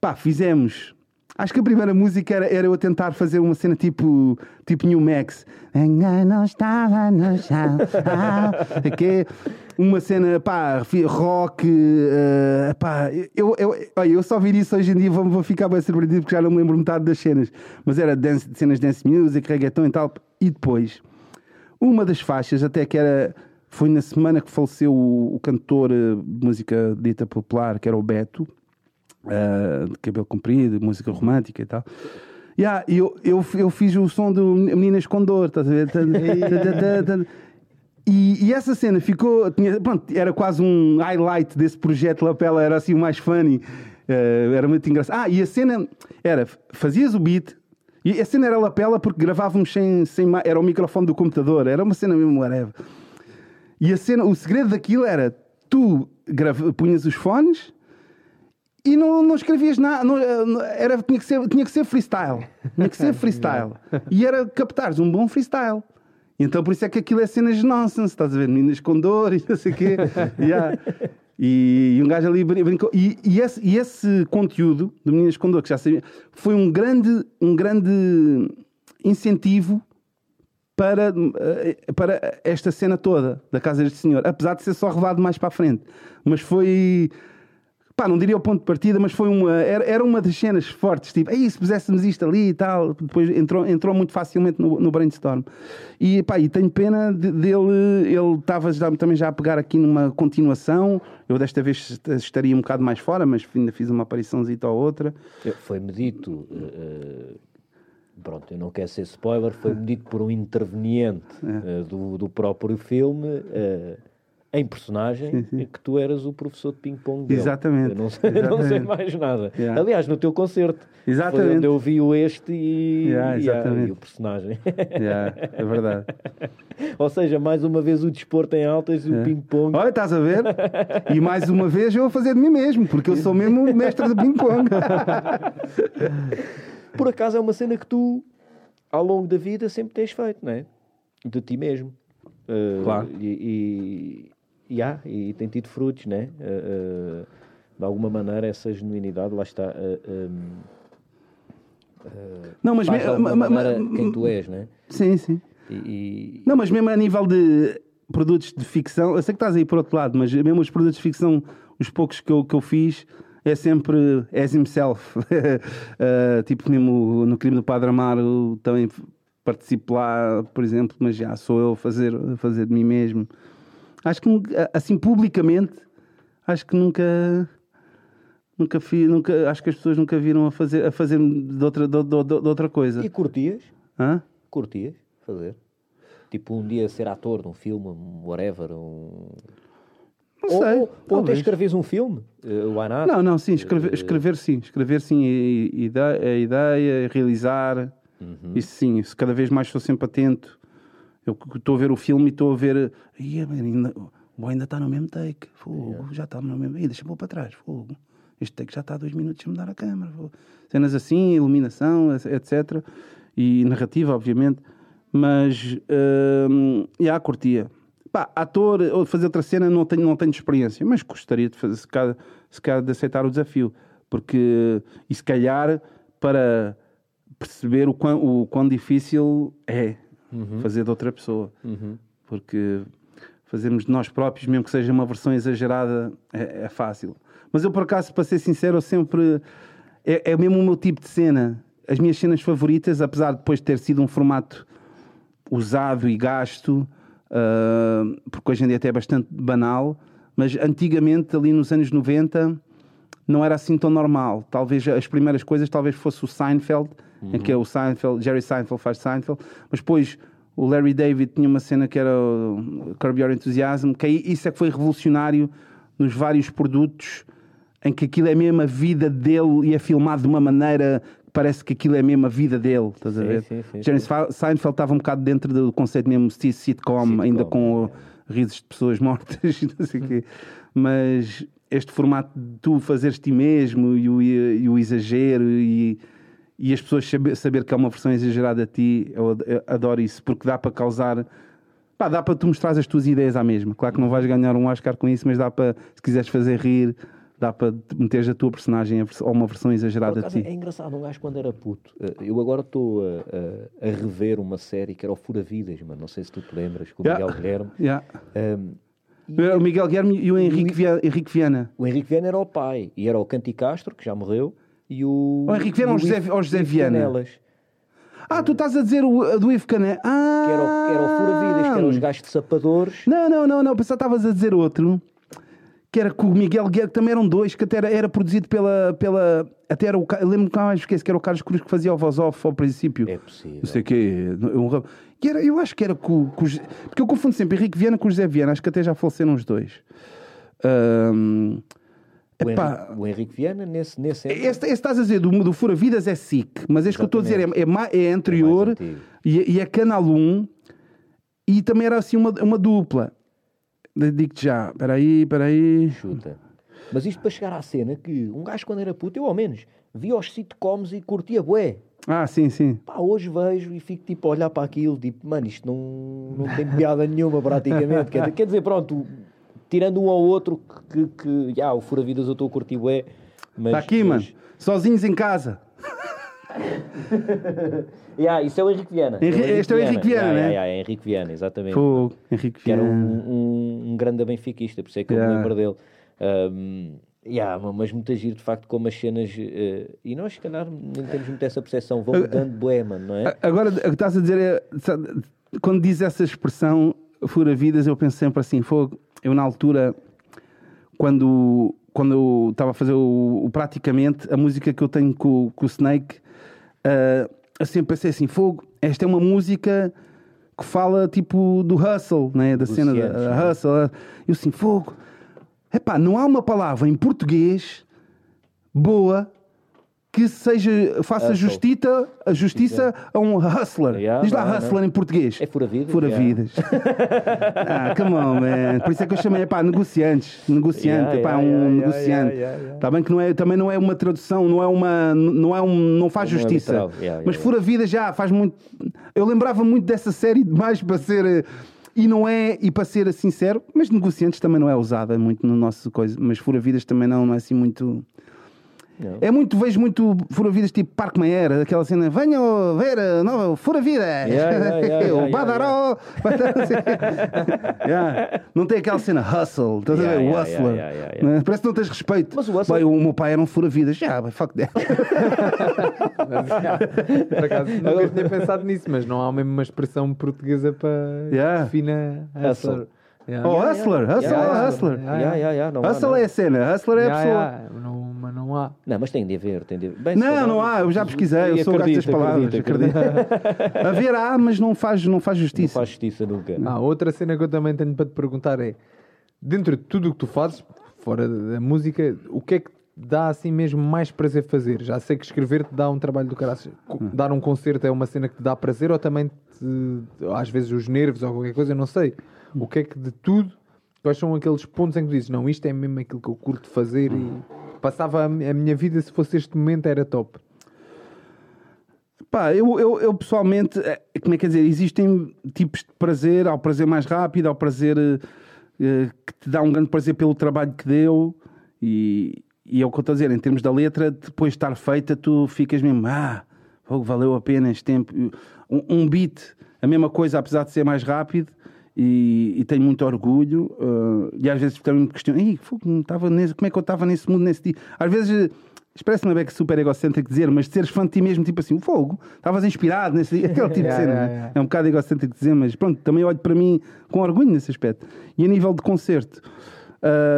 Pá, fizemos. Acho que a primeira música era, era eu a tentar fazer uma cena tipo, tipo New Max. não estava no chão. Ah, que uma cena, pá, rock. Uh, pá, eu, eu, olha, eu só vir isso hoje em dia vou, vou ficar bem surpreendido porque já não me lembro metade das cenas. Mas era dance, cenas dance music, reggaeton e tal. E depois, uma das faixas, até que era. Foi na semana que faleceu o, o cantor de música dita popular, que era o Beto uh, de cabelo comprido, música romântica e tal. Yeah, eu, eu, eu fiz o som do Meninas com Dor, estás a ver? E, e, essa cena ficou. Tinha, pronto, era quase um highlight desse projeto Lapela, era assim o mais funny. Uh, era muito engraçado. Ah, e a cena era: fazias o beat, e a cena era lapela porque gravávamos sem, sem. Era o microfone do computador, era uma cena mesmo whatever. E a cena, o segredo daquilo era: tu grava, punhas os fones e não, não escrevias nada, não, era, tinha, que ser, tinha que ser freestyle. Tinha que ser [laughs] freestyle. e era captares um bom freestyle. Então por isso é que aquilo é cenas de nonsense, estás a ver? Meninas com dor e não sei o quê. [laughs] yeah. E, e, um gajo ali brincou. E, e, esse, e esse conteúdo de Meninas com Dor, que já sabia, foi um grande, um grande incentivo para, eh, para esta cena toda da Casa deste Senhor. Apesar de ser só revelado mais para a frente. Mas foi pá, não diria o ponto de partida, mas foi uma, era, era uma das cenas fortes, tipo, aí se puséssemos isto ali e tal, depois entrou, entrou muito facilmente no, no brainstorm. E pá, e tenho pena de, dele, ele estava também já a pegar aqui numa continuação, eu desta vez estaria um bocado mais fora, mas ainda fiz uma apariçãozinha ou outra. Foi-me dito, uh, pronto, eu não quero ser spoiler, foi-me dito por um interveniente uh, do, do próprio filme... Uh, em personagem sim, sim. que tu eras o professor de ping-pong dele. Exatamente. Eu não sei, [laughs] Exatamente. não sei mais nada. Yeah. Aliás, no teu concerto. Exatamente. Foi onde eu vi o este e, yeah, e, e o personagem. Yeah, é verdade. [laughs] Ou seja, mais uma vez o desporto em altas e o ping-pong. Olha, estás a ver? E mais uma vez eu vou fazer de mim mesmo, porque eu sou mesmo mestre de ping-pong. [laughs] Por acaso é uma cena que tu, ao longo da vida, sempre tens feito, não é? De ti mesmo. Uh, claro. e, yeah, e tem tido frutos, né? Uh, uh, de alguma maneira, essa genuinidade, lá está. Uh, um, não, mas me, ma, quem tu és, né? Sim, sim. E... Não, mas mesmo a nível de produtos de ficção, eu sei que estás aí por outro lado, mas mesmo os produtos de ficção, os poucos que eu, que eu fiz, é sempre as himself. uh, [laughs] tipo, mesmo no crime do Padre Amaro, também participo lá, por exemplo, mas já sou eu a fazer, a fazer de mim mesmo. Acho que, assim, publicamente, acho que nunca. Nunca, fi, nunca acho que as pessoas nunca viram a fazer, a fazer de, outra, de, de, de outra coisa. E curtias? Hã? Curtias fazer? Tipo, um dia ser ator de um filme, whatever, um... Não sei. Ou, ou até escreves um filme, uh, why not? Não, não, sim, escrever, escrever sim. Escrever sim a, a ideia, realizar. Uhum. Isso sim, isso cada vez mais estou sempre atento. Eu estou a ver o filme e estou a ver. Ainda, o ainda está no mesmo take. Fogo, yeah. já está no mesmo. Ih, deixa-me para trás. Fogo. Este take já está a dois minutos a mudar a câmera. Fogo. Cenas assim, iluminação, etc. E narrativa, obviamente. Mas, uh, yeah, curtia. Pá, ator ou fazer outra cena não tenho, não tenho experiência, mas gostaria de fazer, se calhar, se calhar de aceitar o desafio. Porque, e se calhar, para perceber o quão, o quão difícil é uhum. fazer de outra pessoa. Uhum. Porque fazermos de nós próprios, mesmo que seja uma versão exagerada, é, é fácil. Mas eu, por acaso, para ser sincero, eu sempre. É, é mesmo o meu tipo de cena. As minhas cenas favoritas, apesar de depois ter sido um formato usado e gasto, uh, porque hoje em dia até é bastante banal, mas antigamente, ali nos anos 90, não era assim tão normal. Talvez as primeiras coisas talvez fosse o Seinfeld, uhum. em que é o Seinfeld, Jerry Seinfeld faz Seinfeld, mas depois o Larry David tinha uma cena que era o Curb Your Enthusiasm, que aí, isso é que foi revolucionário nos vários produtos em que aquilo é mesmo a vida dele e é filmado de uma maneira parece que aquilo é mesmo a vida dele, estás a ver? Sim, sim, Jerry Seinfeld estava um bocado dentro do conceito mesmo sitcom, sitcom ainda com é. risos de pessoas mortas, [laughs] não sei o quê. Mas este formato de tu fazeres ti mesmo e o, e o exagero e, e as pessoas saber, saber que é uma versão exagerada de ti, eu, adoro isso, porque dá para causar. Pá, dá para tu mostrar as tuas ideias à mesma. Claro que não vais ganhar um Oscar com isso, mas dá para, se quiseres fazer rir, dá para meteres a tua personagem a uma versão exagerada de ti. É engraçado, um gajo quando era puto. Eh, eu agora estou a, a, a, rever uma série que era o Fura Vidas, mano. Não sei se tu te lembras, com o yeah. Miguel Guilherme. [laughs] Yeah. Um, o Miguel Guilherme e o Henrique, Viana, Henrique Viana. O Henrique Viana era o pai e era o Canti Castro, que já morreu, e o. O Henrique Viana ou o José, o José Viana? Canelas. Ah, tu estás a dizer o, do Ivo Cané. Ah! Que era o, que era o Fura Vidas, que eram os gajos de sapadores. Não, não, não, não. Pensava que estavas a dizer outro que era com o Miguel Guerra, que também eram dois, que até era, era produzido pela, pela. Até era o. Lembro-me que mais esqueci que era o Carlos Cruz que fazia o voz off ao princípio. É possível. Não sei o quê. Um, era, eu acho que era com, com Porque eu confundo sempre Henrique Viana com o José Viana, acho que até já faleceram os dois. Um, o, Henrique, o Henrique Viana, nesse. nesse esse, esse estás a dizer do, do Fura Vidas é SIC, mas este que eu estou a dizer é, é, é anterior é e, e é Canal 1 e também era assim uma, uma dupla. Digo-te já, espera aí, espera aí. Chuta. Mas isto para chegar à cena que um gajo quando era puto, eu ao menos, via os sitcoms e curtia bué. Ah, sim, sim. Pá, hoje vejo e fico tipo a olhar para aquilo, tipo, mano, isto não, não tem piada nenhuma praticamente. quer, quer dizer, pronto, tirando um ao outro que, que já, o Fura Vidas eu estou a curtir bué. Está aqui, mas... mano, sozinhos em casa. [laughs] yeah, isso é o Henrique Viana. Henri... É o Henrique este é o Henrique Viana, yeah, né? Yeah, yeah, Henrique Viana, exatamente. Pô, Henrique que Viana. era um, um, um, grande benfiquista, por isso é que eu me lembro dele. Um, yeah, mas muito giro de facto como as cenas uh, e nós se calhar não temos muito essa percepção vão mudando bué, mano, não é? Agora o que estás a dizer é quando diz essa expressão fura vidas eu penso sempre assim, fogo, eu na altura quando quando eu estava a fazer o, o, praticamente a música que eu tenho com, com o Snake uh, eu sempre pensei assim: fogo, esta é uma música que fala tipo do hustle, né? da cena da né? hustle. Eu assim, fogo, epá, não há uma palavra em português boa que seja, faça justiça, a justiça a um hustler. Yeah, Diz lá não, hustler não. em português. É fura-vidas. Fura-vidas. Yeah. [laughs] ah, come on, man. Por isso é que eu chamei, pá, negociantes. Negociante, yeah, pá, um negociante. Está bem que não é, também não é uma tradução, não é uma, não é um, não faz não é justiça. É Mas fura-vidas já faz muito... Eu lembrava muito dessa série demais para ser... E não é, e para ser sincero, mas negociantes também não é usada muito no nosso coisa, mas fura-vidas também não, não é assim muito Não. É muito, vejo muito fura-vidas tipo Parque Mayer, aquela cena, venham ver a nova fura-vida, yeah, yeah, [laughs] o Badaró. [laughs] Não tem aquela cena hustle, estás a ver? O hustler. Né? Parece que não tens respeito. Mas o, hustler... Bem, o meu pai era um fura-vidas, já, yeah, fuck that. [laughs] Por acaso, nunca tinha pensado nisso, mas não há mesmo uma expressão portuguesa para yeah. defina hustler. Yeah. Oh, hustler, hustler, hustler. Hustler é a cena, hustler é a pessoa. Não, mas não há. Não, mas tem de haver, tem de Bem, não, não há, eu já pesquisei, eu sou o gato das palavras. Acredito, [laughs] Haver há, mas não faz, não faz justiça. Não faz justiça nunca. Ah, outra cena que eu também tenho para te perguntar é: dentro de tudo o que tu fazes, fora da música, o que é que dá assim mesmo mais prazer fazer? Já sei que escrever te dá um trabalho do caralho. Hum. Dar um concerto é uma cena que te dá prazer ou também te, às vezes os nervos ou qualquer coisa, eu não sei. O que é que de tudo, quais são aqueles pontos em que dizes, não, isto é mesmo aquilo que eu curto fazer e passava a, minha vida se fosse este momento era top? Pá, eu, eu, eu, pessoalmente, eh, como é que quer dizer, existem tipos de prazer, há o prazer mais rápido, há o prazer uh, que te dá um grande prazer pelo trabalho que deu e, e é o que eu estou a dizer, em termos da letra, depois de estar feita, tu ficas mesmo, ah, valeu a pena este tempo. Um, um beat, a mesma coisa, apesar de ser mais rápido, e, e, tenho muito orgulho. Uh, e às vezes também me questiono: estava nesse, como é que eu estava nesse mundo nesse dia? Às vezes. Parece-me é que super egocêntrico dizer, mas seres fã de ti mesmo, tipo assim, o fogo, estavas inspirado nesse dia, [laughs] aquele tipo de cena. Yeah, yeah. É um bocado egocêntrico dizer, mas pronto, também olho para mim com orgulho nesse aspecto. E a nível de concerto,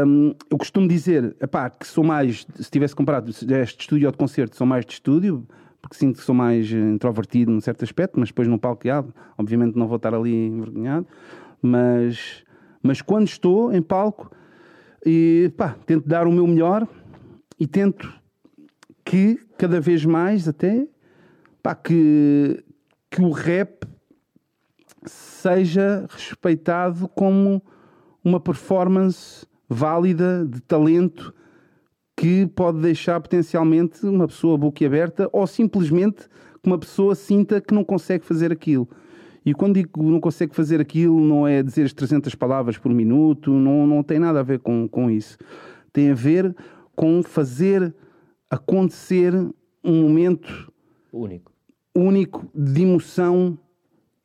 um, eu costumo dizer, epá, que sou mais, se tivesse comparado este estúdio ou de concerto, sou mais de estúdio, porque sinto que sou mais introvertido num certo aspecto, mas depois no palco, obviamente não vou estar ali envergonhado. Mas, mas quando estou em palco, e, pá, tento dar o meu melhor e tento que cada vez mais até pá, que, que o rap seja respeitado como uma performance válida de talento que pode deixar potencialmente uma pessoa boquiaberta ou simplesmente que uma pessoa sinta que não consegue fazer aquilo. E quando digo que não consegue fazer aquilo, não é dizer as 300 palavras por minuto, não, não tem nada a ver com, com isso. Tem a ver com fazer acontecer um momento único, único de emoção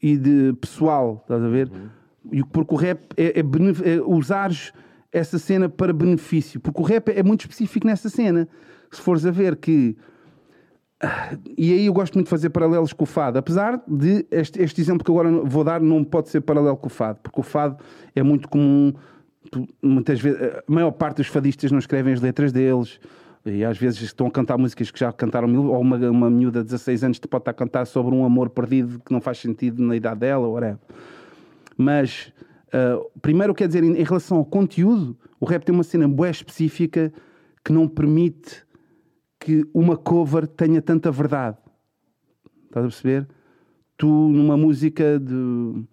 e de pessoal, estás a ver? Uhum. Porque o rap é, é, é usares essa cena para benefício, porque o rap é muito específico nessa cena. Se fores a ver que e aí eu gosto muito de fazer paralelos com o fado, apesar de este, este, exemplo que agora vou dar não pode ser paralelo com o fado, porque o fado é muito comum, muitas vezes, a maior parte dos fadistas não escrevem as letras deles, e às vezes estão a cantar músicas que já cantaram mil, ou uma, uma miúda de 16 anos que pode estar a cantar sobre um amor perdido que não faz sentido na idade dela, ou whatever. Mas, uh, primeiro, quer dizer, em, em relação ao conteúdo, o rap tem uma cena boa específica que não permite que uma cover tenha tanta verdade. Estás a perceber? Tu, numa música de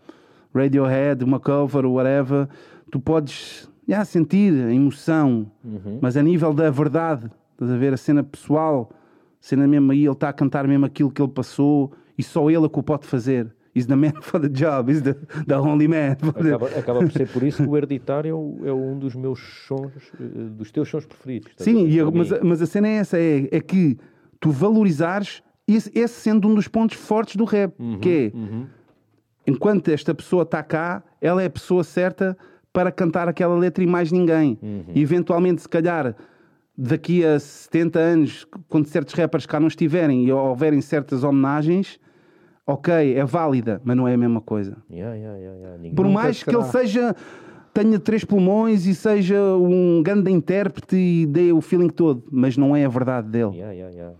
Radiohead, uma cover, whatever, tu podes já, sentir a emoção, uhum. mas a nível da verdade, estás a ver? A cena pessoal, a cena mesmo aí, ele está a cantar mesmo aquilo que ele passou e só ele é que o pode fazer. He's the man for the job, he's the, the only man. Acaba, acaba por ser por isso que o Hereditário é, o, é um dos meus sons, eh, dos teus sons preferidos. Sim, mas, mas, a cena é essa: é, é que tu valorizares esse, esse, sendo um dos pontos fortes do rap, uhum, que é uhum. enquanto esta pessoa está cá, ela é a pessoa certa para cantar aquela letra e mais ninguém. Uhum. E eventualmente, se calhar daqui a 70 anos, quando certos rappers cá não estiverem e houverem certas homenagens, ok, é válida, mas não é a mesma coisa. Yeah, yeah, yeah, Por mais que ele seja tenha três pulmões e seja um grande intérprete e dê o feeling todo, mas não é a verdade dele.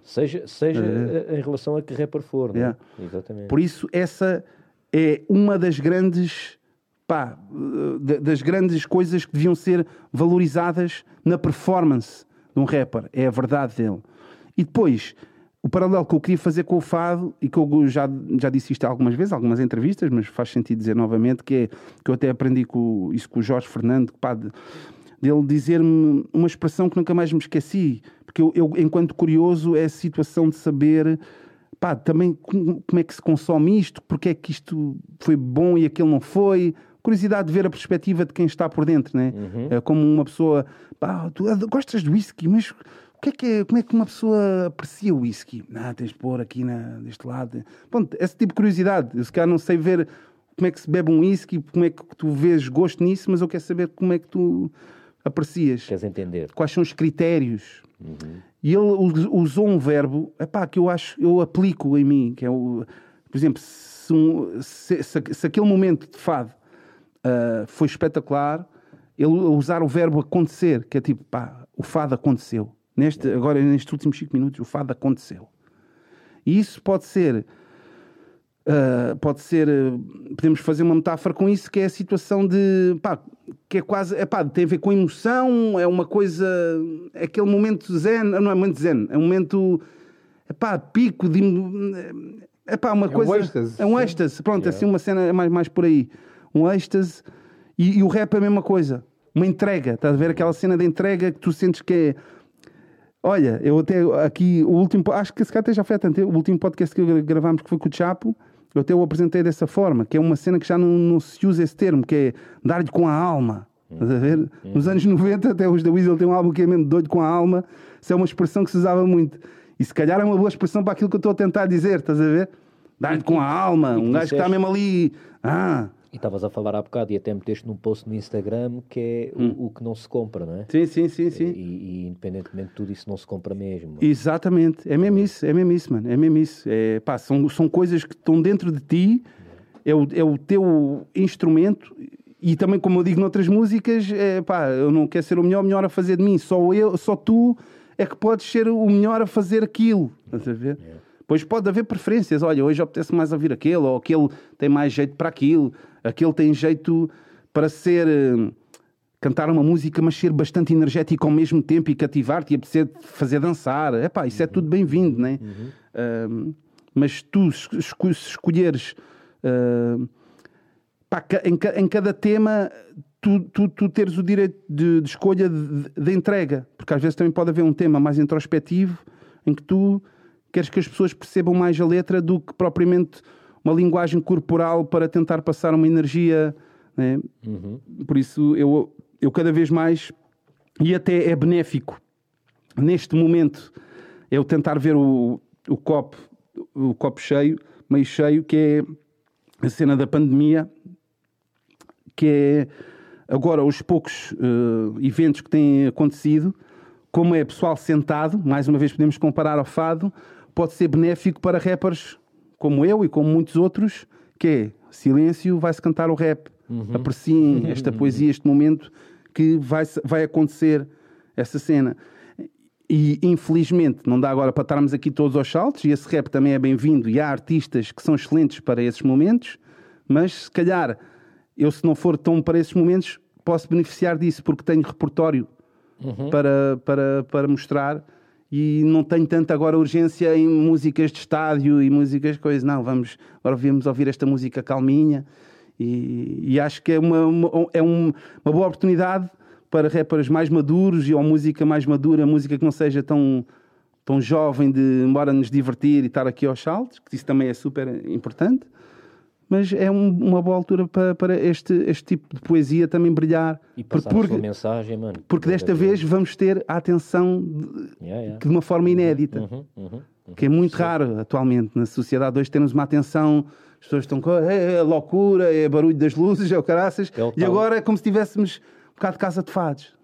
Seja, seja é. em relação a que rapper for, é? yeah. Exatamente. Por isso, essa é uma das grandes pá, das grandes coisas que deviam ser valorizadas na performance de um rapper. É a verdade dele. E depois, o paralelo que eu queria fazer com o fado, e que eu já, já disse isto algumas vezes, algumas entrevistas, mas faz sentido dizer novamente, que é que eu até aprendi com, isso com o Jorge Fernando, pá, de, dele dizer-me uma expressão que nunca mais me esqueci, porque eu, eu, enquanto curioso, é a situação de saber pá, também como, é que se consome isto, porque é que isto foi bom e aquilo não foi. Curiosidade de ver a perspectiva de quem está por dentro, né? Uhum. É como uma pessoa, pá, tu gostas de whisky, mas que é que como é que uma pessoa aprecia o whisky? Ah, tens de pôr aqui na, deste lado. Pronto, esse tipo de curiosidade. Eu se calhar não sei ver como é que se bebe um whisky, como é que tu vês gosto nisso, mas eu quero saber como é que tu aprecias. Queres entender? Quais são os critérios? Uhum. E ele usou um verbo epá, que eu acho, eu aplico em mim, que é o, por exemplo, se, um, se, se, se aquele momento de fado uh, foi espetacular, ele usar o verbo acontecer, que é tipo, pá, o fado aconteceu. Neste, agora, nestes últimos 5 minutos, o fado aconteceu. E isso pode ser Uh, pode ser, uh, podemos fazer uma metáfora com isso, que é a situação de, pá, que é quase, é pá, tem a ver com emoção, é uma coisa, é aquele momento zen, não é momento zen, é um momento, é pá, pico de, é pá, uma é coisa, um êxtase, é um êxtase, pronto, yeah. assim uma cena é mais, mais por aí, um êxtase, e, e, o rap é a mesma coisa, uma entrega, estás a ver aquela cena de entrega que tu sentes que é, olha, eu até aqui, o último, acho que esse cara até já foi tanto, o último podcast que gravámos que foi com o Chapo, eu até o apresentei dessa forma, que é uma cena que já não, não se usa esse termo, que é dar-lhe com a alma. Estás a ver? Uhum. Nos anos 90, até os da Weasel tem um álbum que é mesmo doido com a alma. Isso é uma expressão que se usava muito. E se calhar é uma boa expressão para aquilo que eu estou a tentar dizer, estás a ver? Dar-lhe com a alma, um gajo que está mesmo ali. Ah, e estavas a falar há bocado e até meteste num post no Instagram que é hum. o, o, que não se compra, não é? Sim, sim, sim, sim. E, e, independentemente de tudo isso não se compra mesmo. Exatamente, é mesmo isso, é mesmo isso, mano, é mesmo isso. É, pá, são, são coisas que estão dentro de ti, é o, é o teu instrumento e também, como eu digo noutras músicas, é, pá, eu não quero ser o melhor, melhor a fazer de mim, só eu, só tu é que podes ser o melhor a fazer aquilo, estás a ver? Yeah. Pois pode haver preferências. Olha, hoje apetece mais ouvir aquele, ou aquele tem mais jeito para aquilo, aquele tem jeito para ser. Uh, cantar uma música, mas ser bastante energético ao mesmo tempo e cativar-te e apetecer fazer dançar. Epá, isso é tudo bem-vindo, né? Uhum. Uh, mas tu, se escolheres. Uh, pá, em, em, cada tema, tu, tu, tu teres o direito de, de escolha de, de, entrega, porque às vezes também pode haver um tema mais introspectivo em que tu queres que as pessoas percebam mais a letra do que propriamente uma linguagem corporal para tentar passar uma energia. Né? Uhum. Por isso, eu, eu cada vez mais, e até é benéfico neste momento, eu tentar ver o, o copo o copo cheio, meio cheio, que é a cena da pandemia, que é agora os poucos uh, eventos que têm acontecido, como é pessoal sentado, mais uma vez podemos comparar ao fado, pode ser benéfico para rappers como eu e como muitos outros, que é silêncio, vai-se cantar o rap. Uhum. Apreciem uhum. esta poesia, este momento que vai, vai acontecer essa cena. E infelizmente não dá agora para estarmos aqui todos aos saltos, e esse rap também é bem-vindo, e há artistas que são excelentes para esses momentos, mas se calhar eu, se não for tão para esses momentos, posso beneficiar disso, porque tenho repertório uhum. para, para, para mostrar e não tenho tanta agora urgência em músicas de estádio e músicas coisas. Não, vamos, agora vamos ouvir esta música calminha e, e acho que é uma, uma, é uma boa oportunidade para rappers mais maduros e ou música mais madura, música que não seja tão, tão jovem de embora nos divertir e estar aqui aos saltos, que isso também é super importante mas é um, uma boa altura para, para este, este tipo de poesia também brilhar. E passar porque, a mensagem, mano. Porque desta vez vamos ter a atenção de, yeah, yeah. de uma forma inédita, uhum, uhum, uhum. que é muito Sim. raro atualmente na sociedade hoje termos uma atenção, as pessoas estão com é, é loucura, é barulho das luzes, é o caraças, é o e agora é como se tivéssemos um bocado de casa de fados.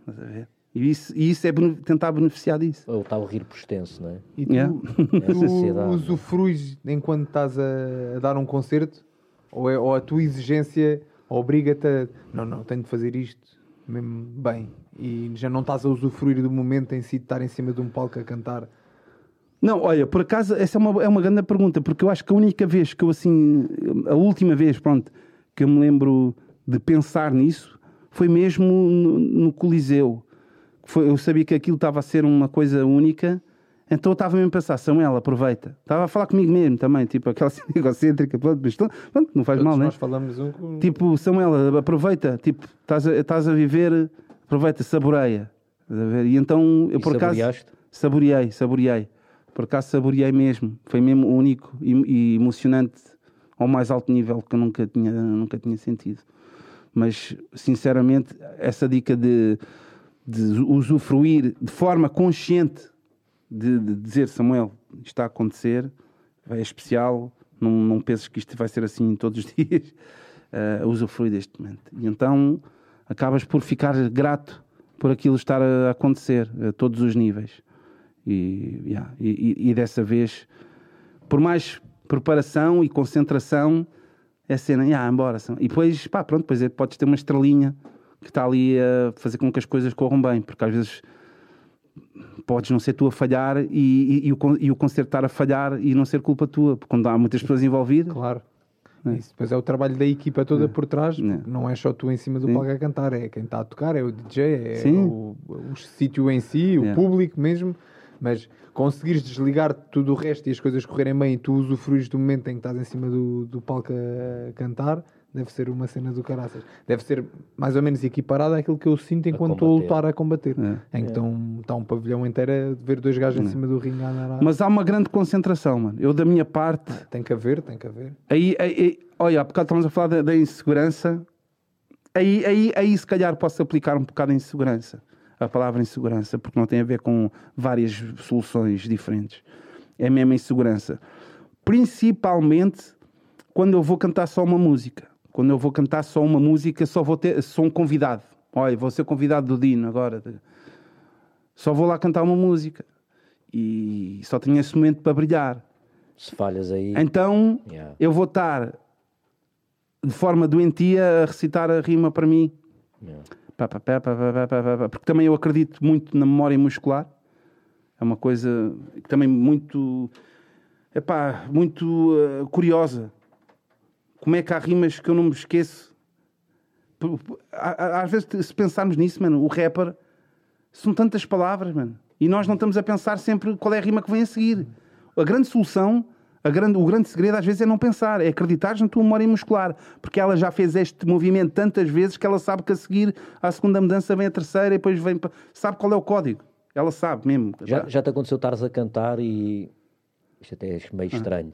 E isso, e isso é tentar beneficiar disso. Ou está o rir por extenso, não é? E tu, yeah. tu [laughs] usufruis enquanto estás a, a dar um concerto ou, é, ou a tua exigência obriga-te a. Não, não, tenho de fazer isto mesmo bem. E já não estás a usufruir do momento em si de estar em cima de um palco a cantar. Não, olha, por acaso, essa é uma, é uma grande pergunta, porque eu acho que a única vez que eu, assim, a última vez, pronto, que eu me lembro de pensar nisso foi mesmo no, no Coliseu. Foi, eu sabia que aquilo estava a ser uma coisa única então eu estava mesmo a pensar, Samuel, aproveita. Estava a falar comigo mesmo também, tipo aquela cena [laughs] egocêntrica, pronto, pronto, não faz Todos mal, né? Nós falamos um com... Tipo, Samuel, aproveita, tipo, estás a, estás a viver, aproveita, saboreia. E então eu e por acaso. Saboreei, saboreei. Por acaso saboreei mesmo. Foi mesmo único e, e emocionante ao mais alto nível que eu nunca tinha, nunca tinha sentido. Mas, sinceramente, essa dica de, de usufruir de forma consciente de, de dizer, Samuel, isto está a acontecer, é especial, não, não penses que isto vai ser assim todos os [laughs] dias, uh, usufrui deste momento. E então acabas por ficar grato por aquilo estar a acontecer a todos os níveis. E, yeah, e, e, dessa vez, por mais preparação e concentração, é cena, yeah, embora. E depois, pá, pronto, depois é, podes ter uma estrelinha que está ali a fazer com que as coisas corram bem, porque às vezes podes não ser tu a falhar e, e, e, o, e o concerto estar a falhar e não ser culpa tua, porque quando há muitas pessoas envolvidas. Claro. É. Isso, depois é o trabalho da equipa toda é. por trás, é. não é só tu em cima do Sim. palco a cantar, é quem está a tocar, é o DJ, é o, o, sítio em si, o é. público mesmo, mas conseguires desligar tudo o resto e as coisas correrem bem e tu usufruis do momento em que estás em cima do, do palco a cantar, deve ser uma cena do caraças. Deve ser mais ou menos equiparada àquilo que eu sinto enquanto estou a lutar a combater. É. Em que está é. um pavilhão inteiro a ver dois gajos é. em cima do ringue a andar. Mas há uma grande concentração, mano. Eu, da minha parte. Tem que haver, tem que haver. Aí, aí, aí olha, há bocado estamos a falar da, da, insegurança. Aí, aí, aí, se calhar, posso aplicar um bocado a insegurança. A palavra insegurança, porque não tem a ver com várias soluções diferentes. É mesmo insegurança. Principalmente quando eu vou cantar só uma música quando eu vou cantar só uma música, só vou ter, sou um convidado. Olha, vou ser convidado do Dino agora. Só vou lá cantar uma música. E só tenho esse momento para brilhar. Se falhas aí. Então yeah. eu vou estar de forma doentia a recitar a rima para mim. Yeah. Porque também eu acredito muito na memória muscular. É uma coisa que também muito, epá, muito uh, curiosa como é que há rimas que eu não me esqueço? Às vezes, se pensarmos nisso, mano, o rapper são tantas palavras, mano. E nós não estamos a pensar sempre qual é a rima que vem a seguir. A grande solução, a grande, o grande segredo às vezes é não pensar, é acreditar na tua memória muscular. Porque ela já fez este movimento tantas vezes que ela sabe que a seguir à segunda mudança vem a terceira e depois vem. Sabe qual é o código. Ela sabe mesmo. Já, já te aconteceu estares a cantar e. Isto até é meio ah. estranho.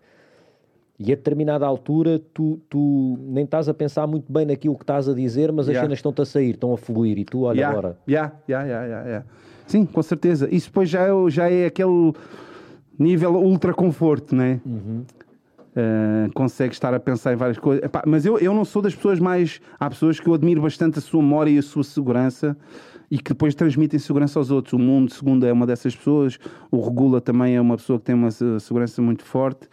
E a determinada altura tu, tu nem estás a pensar muito bem naquilo que estás a dizer, mas as yeah. cenas estão-te a sair, estão a fluir e tu, olha yeah. agora. Yeah. Yeah, yeah, yeah, yeah. Sim, com certeza. Isso depois já é, já é aquele nível ultra conforto, né? Uhum. Uh, consegue estar a pensar em várias coisas. Epá, mas eu, eu não sou das pessoas mais. Há pessoas que eu admiro bastante a sua memória e a sua segurança e que depois transmitem segurança aos outros. O Mundo, segundo, é uma dessas pessoas. O Regula também é uma pessoa que tem uma segurança muito forte.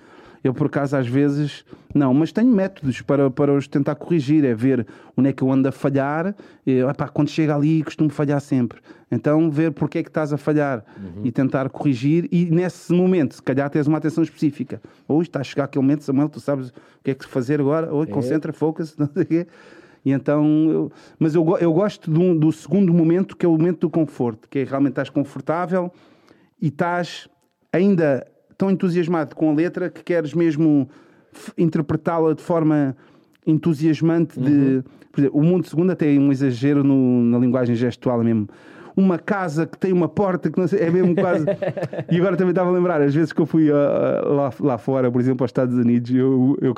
Eu, por acaso, às vezes, não, mas tenho métodos para, para os tentar corrigir. É ver onde é que eu ando a falhar. E, epá, quando chega ali, costumo falhar sempre. Então, ver porque é que estás a falhar uhum. e tentar corrigir. E nesse momento, se calhar, tens uma atenção específica. Hoje está a chegar aquele momento, Samuel, tu sabes o que é que fazer agora. Hoje, é. concentra, focus, [laughs] não sei o quê. E então, eu, mas eu, eu gosto do, do segundo momento, que é o momento do conforto, que é realmente estás confortável e estás ainda tão entusiasmado com a letra que queres mesmo interpretá-la de forma entusiasmante de... Uhum. Por exemplo, o mundo segundo até é um exagero no, na linguagem gestual mesmo. Uma casa que tem uma porta que não sei, é mesmo quase. [laughs] e agora também estava a lembrar, às vezes que eu fui uh, lá, lá fora, por exemplo, aos Estados Unidos, eu, [laughs] eu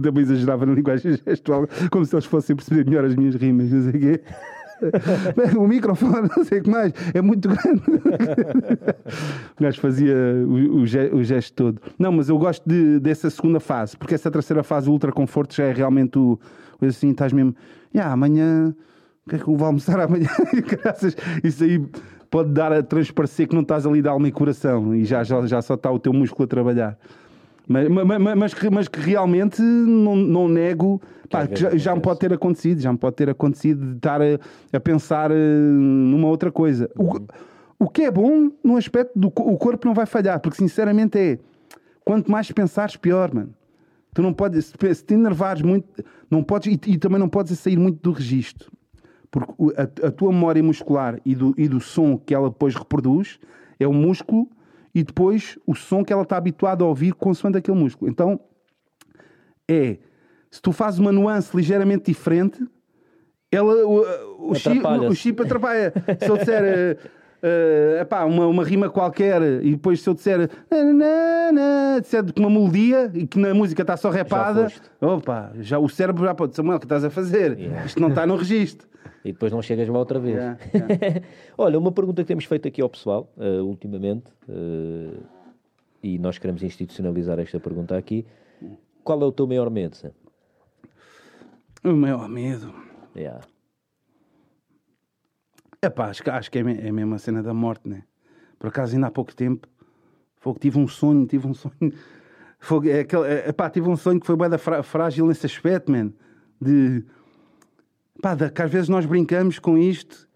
também exagerava na linguagem gestual, como se eles fossem perceber melhor as minhas rimas, não sei o quê. O microfone, [laughs] não sei o que mais, é muito grande. [laughs] o gajo fazia o, o, gesto, o, gesto todo. Não, mas eu gosto de, dessa segunda fase, porque essa terceira fase, o ultra conforto, já é realmente o. Assim, estás mesmo. Yeah, amanhã. O que é que eu vou almoçar amanhã? [laughs] Graças. Isso aí pode dar a transparecer que não estás ali de alma e coração e já, já, já só está o teu músculo a trabalhar. Mas, mas, mas, que, mas que realmente não, não nego pá, já, já me pode ter acontecido, já me pode ter acontecido de estar a, a pensar uh, numa outra coisa. Uhum. O, o que é bom no aspecto do o corpo não vai falhar, porque sinceramente é quanto mais pensares, pior, mano. Tu não podes, se te enervares muito, não podes, e, e também não podes sair muito do registro. Porque a, a, tua memória muscular e do, e do som que ela depois reproduz é o músculo e depois o som que ela está habituada a ouvir consoante aquele músculo. Então, é, se tu fazes uma nuance ligeiramente diferente, ela, o, o, chip, o chip atrapalha. se eu disser, uh, epá, uma, uma rima qualquer e depois se eu disser, disser com uma melodia e que na música está só repada, já opa, já o cérebro já pode, Samuel, o que estás a fazer? Yeah. Isto não está no registro. E depois não chegas lá outra vez. Yeah, [laughs] yeah. Olha, uma pergunta que temos feito aqui ao pessoal, uh, ultimamente, uh, e nós queremos institucionalizar esta pergunta aqui. Qual é o teu maior medo, Sam? O maior medo? Yeah. Epá, acho, acho que é, é mesmo a cena da morte, né? Por acaso, ainda há pouco tempo, foi, tive um sonho, tive um sonho. [laughs] Foi, é, aquele, é, epá, tive um sonho que foi bem frágil nesse aspecto, man. De. Pá, de, que às vezes nós brincamos com isto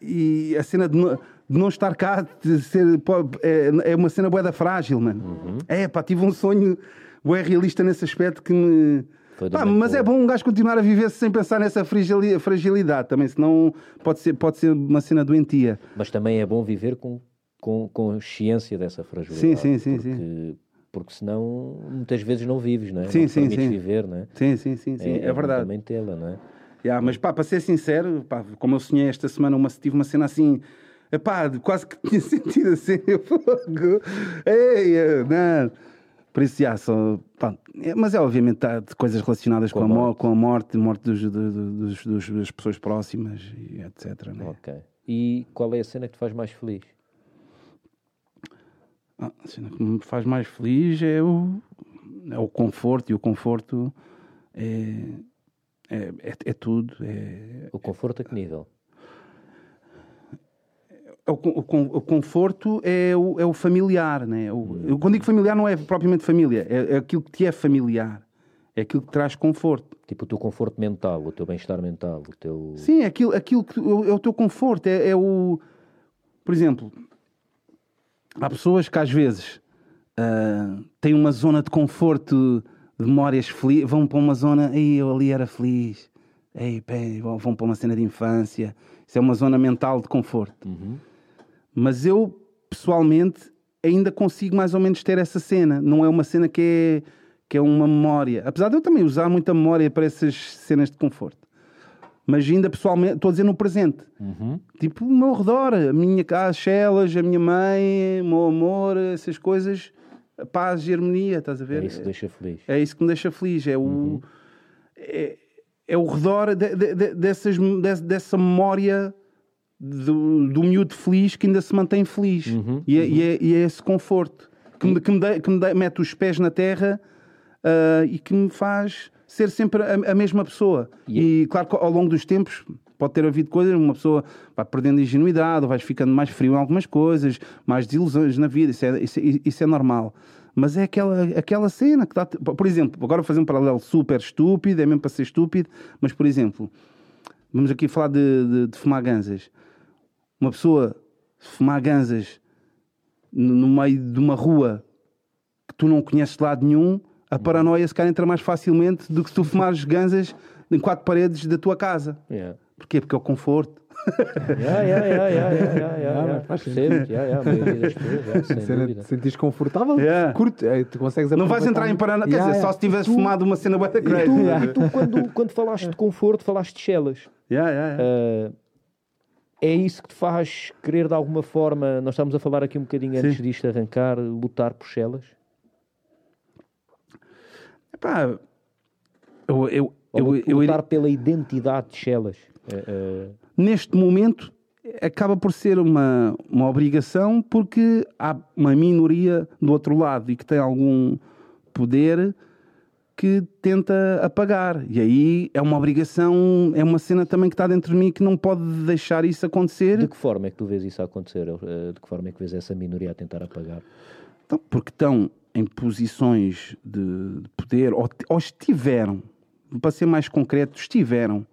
e a cena de, no, de não estar cá de ser, é, é uma cena boeda frágil, mano. Uhum. É, pá, tive um sonho bué realista nesse aspecto que me Pá, mas é bom um gajo continuar a viver sem pensar nessa fragilidade também, senão pode ser, pode ser uma cena doentia. Mas também é bom viver com, com consciência dessa fragilidade. Sim, sim, sim. Porque, sim. porque senão muitas vezes não vives, não é? Sim, não sim, sim. viver, não é? Sim, sim, sim, sim. É, é, é verdade. também tê-la, não é? Yeah, mas pá, para ser sincero, pá, como eu sonhei esta semana, uma, tive uma cena assim Epá, quase que [laughs] tinha sentido assim, [laughs] fogo. Ei, eh, não. Por isso, já, só, pá, é, mas é obviamente tá, de coisas relacionadas com, com, a, morte. com a morte, morte dos, dos, dos, das pessoas próximas e etc. Né? Ok. E qual é a cena que te faz mais feliz? Ah, a cena que me faz mais feliz é o, é o conforto, e o conforto é, é, é, é tudo. É, o conforto a que nível? O, o, o, conforto é o, é o familiar, né? O, quando digo familiar não é propriamente família, é, é, aquilo que te é familiar, é aquilo que traz conforto. Tipo o teu conforto mental, o teu bem-estar mental, o teu... Sim, é aquilo, aquilo que é o teu conforto, é, é o... Por exemplo, há pessoas que às vezes uh, têm uma zona de conforto, de memórias felizes, vão para uma zona, aí eu ali era feliz, ei, pé, vão para uma cena de infância, isso é uma zona mental de conforto. Uhum. Mas eu, pessoalmente, ainda consigo mais ou menos ter essa cena. Não é uma cena que é, que é uma memória. Apesar de eu também usar muita memória para essas cenas de conforto. Mas ainda pessoalmente, estou a dizer no presente. Uhum. Tipo, o meu redor, a minha casa, Chelas, a minha mãe, o meu amor, essas coisas, a paz e harmonia, estás a ver? É isso que deixa feliz. É isso que me deixa feliz. É o. Uhum. É, é o redor de, de, de, dessas, dessa memória do, do miúdo feliz que ainda se mantém feliz. Uhum, e, é, uhum. e, é, e, é, esse conforto que me, que me, de, que me de, mete os pés na terra uh, e que me faz ser sempre a, a mesma pessoa. E, e, claro que ao longo dos tempos pode ter havido coisas, uma pessoa vai perdendo ingenuidade, ou vai ficando mais frio em algumas coisas, mais desilusões na vida, isso é, isso, é, isso é normal. Mas é aquela, aquela cena que está. Por exemplo, agora vou fazer um paralelo super estúpido, é mesmo para ser estúpido, mas por exemplo, vamos aqui falar de, de, de fumar ganzas uma pessoa fumar ganzas no meio de uma rua que tu não conheces de lado nenhum, a paranoia se calhar entra mais facilmente do que se tu fumares ganzas em quatro paredes da tua casa. Yeah. Porquê? Porque é o conforto. [laughs] yeah, yeah, yeah, yeah, yeah, yeah, Faz sentido. Yeah, yeah, a maioria das pessoas, sem dúvida. Sentires confortável, yeah. curto, tu consegues Não vais entrar em paranoia, quer dizer, só se tivesse tu, fumado uma cena bué crazy. E tu, e tu quando, quando falaste de conforto, falaste de chelas. Yeah, yeah, yeah. Uh, é isso que te faz querer de alguma forma, nós estamos a falar aqui um bocadinho antes Sim. disto arrancar, lutar por Chelas? Epá, eu, eu, eu, eu, lutar eu, pela identidade de Chelas. Uh, Neste momento acaba por ser uma, uma obrigação porque há uma minoria do outro lado e que tem algum poder que tenta apagar. E aí é uma obrigação, é uma cena também que está dentro de mim que não pode deixar isso acontecer. De que forma é que tu vês isso acontecer? Eh, de que forma é que vês essa minoria a tentar apagar? Então, porque estão em posições de poder, ou, ou estiveram, para ser mais concreto, estiveram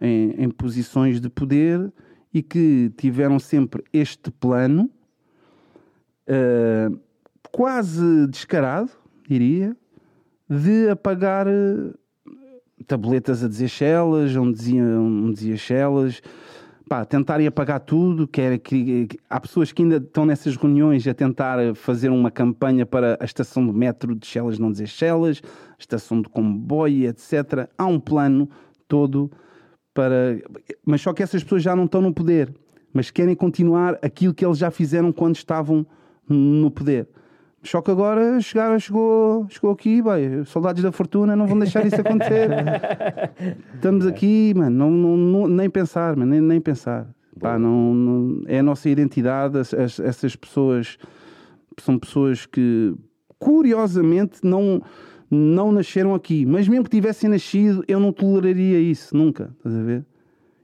em, em posições de poder e que tiveram sempre este plano uh, quase descarado, diria, de apagar eh, tabletas a dizer Shellas, onde dizia, onde dizia Shellas, pá, tentarem apagar tudo, que, era, que, que, há pessoas que ainda estão nessas reuniões a tentar fazer uma campanha para a estação de metro de Shellas não dizer Shellas, a estação de comboio, etc. Há um plano todo para... Mas só que essas pessoas já não estão no poder. mas querem continuar aquilo que eles já fizeram quando estavam no poder. Só que agora chegaram, chegou, chegou aqui, bem, soldados da fortuna não vão deixar isso acontecer. [laughs] Estamos aqui, mano, não, não, nem pensar, mano, nem, nem pensar. Pá, não, não, é a nossa identidade, as, as, essas pessoas são pessoas que curiosamente não, não nasceram aqui, mas mesmo que tivessem nascido, eu não toleraria isso, nunca, estás a ver?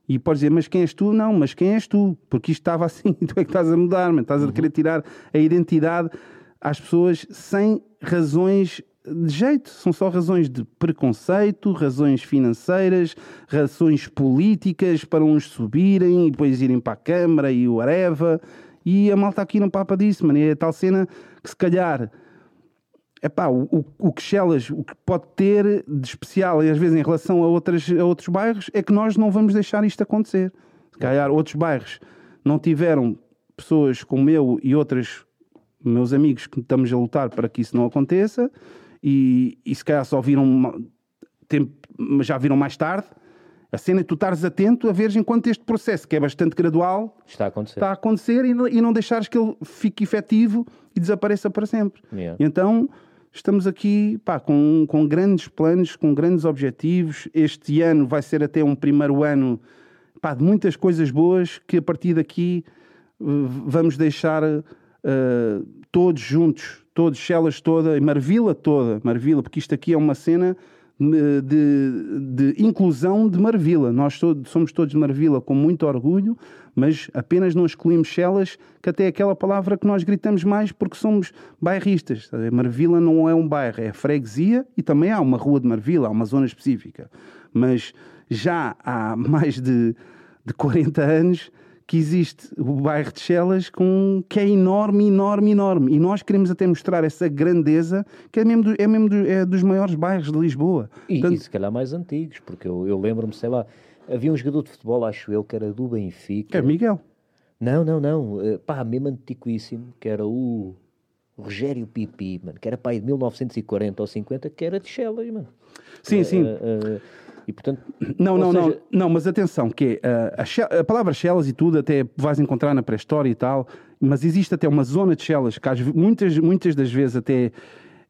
E podes dizer, mas quem és tu? Não, mas quem és tu? Porque isto estava assim, [laughs] tu é que estás a mudar, man. estás a querer tirar a identidade às pessoas sem razões de jeito, são só razões de preconceito, razões financeiras, razões políticas para uns subirem e depois irem para a Câmara e o Areva. E a malta aqui não papa disso, mano. É tal cena que se calhar epá, o, o, o que Chelas o que pode ter de especial, e às vezes em relação a, outras, a outros bairros, é que nós não vamos deixar isto acontecer. Se calhar outros bairros não tiveram pessoas como eu e outras meus amigos que estamos a lutar para que isso não aconteça e, e se calhar só viram tempo, já viram mais tarde. A cena é tu estares atento a ver enquanto este processo, que é bastante gradual, está a acontecer, está a acontecer e, e não deixares que ele fique efetivo e desapareça para sempre. Yeah. Então estamos aqui pá, com, com grandes planos, com grandes objetivos. Este ano vai ser até um primeiro ano pá, de muitas coisas boas que a partir daqui vamos deixar uh, todos juntos, todos, Chelas toda, Marvila toda, Marvila, porque isto aqui é uma cena de, de, de inclusão de Marvila. Nós todos, somos todos de Marvila com muito orgulho, mas apenas não excluímos Chelas, que até é aquela palavra que nós gritamos mais porque somos bairristas. Marvila não é um bairro, é freguesia e também há uma rua de Marvila, há uma zona específica. Mas já há [laughs] mais de, de 40 anos que existe o bairro de Chelas com, que é enorme, enorme, enorme. E nós queremos até mostrar essa grandeza que é mesmo, do, é mesmo do, é dos maiores bairros de Lisboa. E, Portanto, e se calhar mais antigos, porque eu, eu lembro-me, sei lá, havia um jogador de futebol, acho eu, que era do Benfica. É Miguel. Não, não, não. Uh, pá, mesmo antiquíssimo, que era o Rogério Pipi, mano, que era pai de 1940 ou 50, que era de Chelas, mano. Sim, uh, sim. Uh, e portanto. Não, não, seja... não, não, mas atenção, que uh, a, a, palavra Chelas e tudo até vais encontrar na pré-história e tal, mas existe até uma zona de Chelas que muitas, muitas das vezes até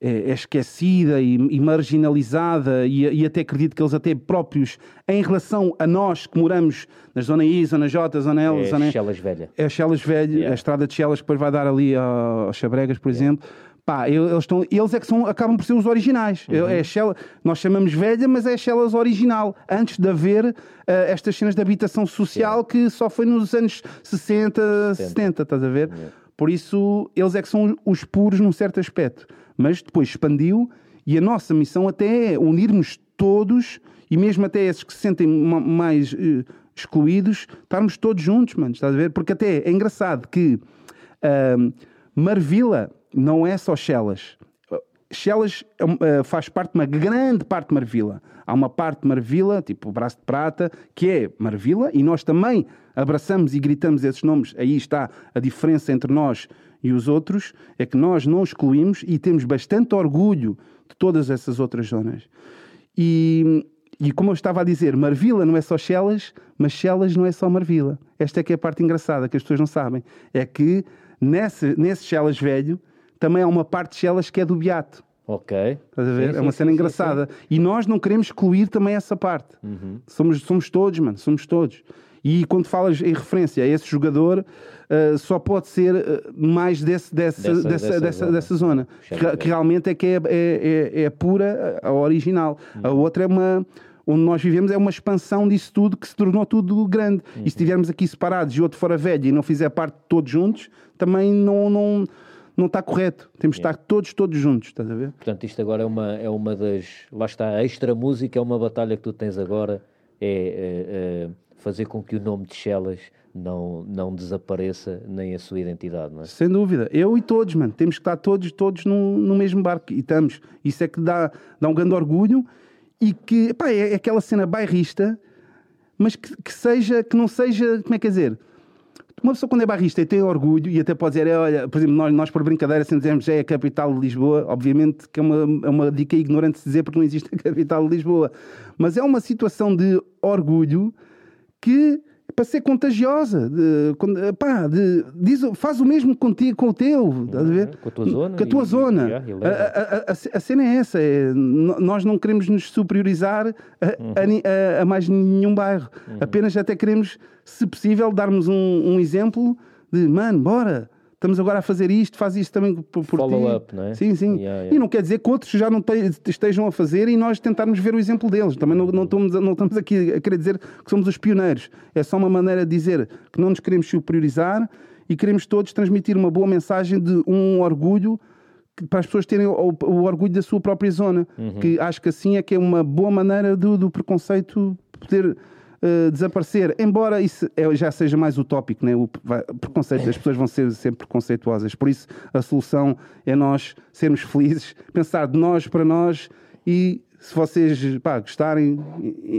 é, é esquecida e, e marginalizada e, e, até acredito que eles até próprios, em relação a nós que moramos na zona I, zona J, zona L, é zona... Chelas Velha. É Chelas Velha, yeah. a estrada de Chelas que depois vai dar ali aos Chabregas, por yeah. exemplo Pá, eles, estão, eles é que são, acabam por ser os originais. Uhum. É Shell, nós chamamos velha, mas é a Shellas original. Antes de haver uh, estas cenas de habitação social Sim. que só foi nos anos 60, 70, 70 estás a ver? Uhum. Por isso, eles é que são os puros num certo aspecto. Mas depois expandiu e a nossa missão até é unirmos todos e mesmo até esses que se sentem mais uh, excluídos, estarmos todos juntos, mano, estás a ver? Porque até é engraçado que uh, Marvila não é só Chelas. Chelas uh, faz parte de uma grande parte de Marvila. Há uma parte Marvila, tipo o Braço de Prata, que é Marvila, e nós também abraçamos e gritamos esses nomes. Aí está a diferença entre nós e os outros, é que nós não excluímos e temos bastante orgulho de todas essas outras zonas. E, e como eu estava a dizer, Marvila não é só Chelas, mas Chelas não é só Marvila. Esta é que é a parte engraçada, que as pessoas não sabem. É que nesse, nesse velho também há uma parte de Chelas que é do Beato. Ok. Estás a ver? Sim, é uma sim, cena sim, engraçada. E nós não queremos excluir também essa parte. Uhum. Somos, somos todos, mano, somos todos. E quando falas em referência a esse jogador, uh, só pode ser uh, mais desse, desse, dessa, dessa, dessa, dessa, zona, dessa zona que, que, realmente é que é, é, é, é pura, a original. Uhum. A outra é uma onde nós vivemos é uma expansão disso tudo que se tornou tudo grande. Uhum. E se estivermos aqui separados e outro fora velho e não fizer parte de todos juntos, também não, não, não está correto. Temos de estar todos, todos juntos, estás a ver? Portanto, isto agora é uma, é uma das. Lá está, a extra música é uma batalha que tu tens agora, é, é, é fazer com que o nome de Chelas não, não desapareça, nem a sua identidade, não é? Sem dúvida. Eu e todos, mano. Temos que estar todos, todos no, no mesmo barco. E estamos. Isso é que dá, dá um grande orgulho e que, pá, é, é aquela cena bairrista, mas que, que seja, que não seja, como é que é dizer? Uma pessoa quando é barrista e tem orgulho, e até pode dizer, é, olha, por exemplo, nós, nós por brincadeira, se dizemos é a capital de Lisboa, obviamente que é uma, é uma dica ignorante dizer porque não existe a capital de Lisboa, mas é uma situação de orgulho que para ser contagiosa. De, pá, de, diz, faz o mesmo contigo, com o teu. Uhum, com a tua zona. Com a tua e, zona. E, a, a, a, a, cena é essa. É, nós não queremos nos superiorizar uhum. a, mais nenhum bairro. Uhum. Apenas até queremos, se possível, darmos um, um exemplo de, mano, bora estamos agora a fazer isto, faz isto também por, por Follow ti. up, não é? Sim, sim. Yeah, yeah. E não quer dizer que outros já não te, estejam a fazer e nós tentarmos ver o exemplo deles. Também não, não, estamos, não estamos aqui a querer dizer que somos os pioneiros. É só uma maneira de dizer que não nos queremos superiorizar e queremos todos transmitir uma boa mensagem de um orgulho para as pessoas terem o, o, orgulho da sua própria zona. Uhum. Que acho que assim é que é uma boa maneira do, do preconceito poder uh, desaparecer, embora isso é, já seja mais utópico, né? o preconceito, as pessoas vão ser sempre preconceituosas, por isso a solução é nós sermos felizes, pensar de nós para nós e se vocês pá, gostarem,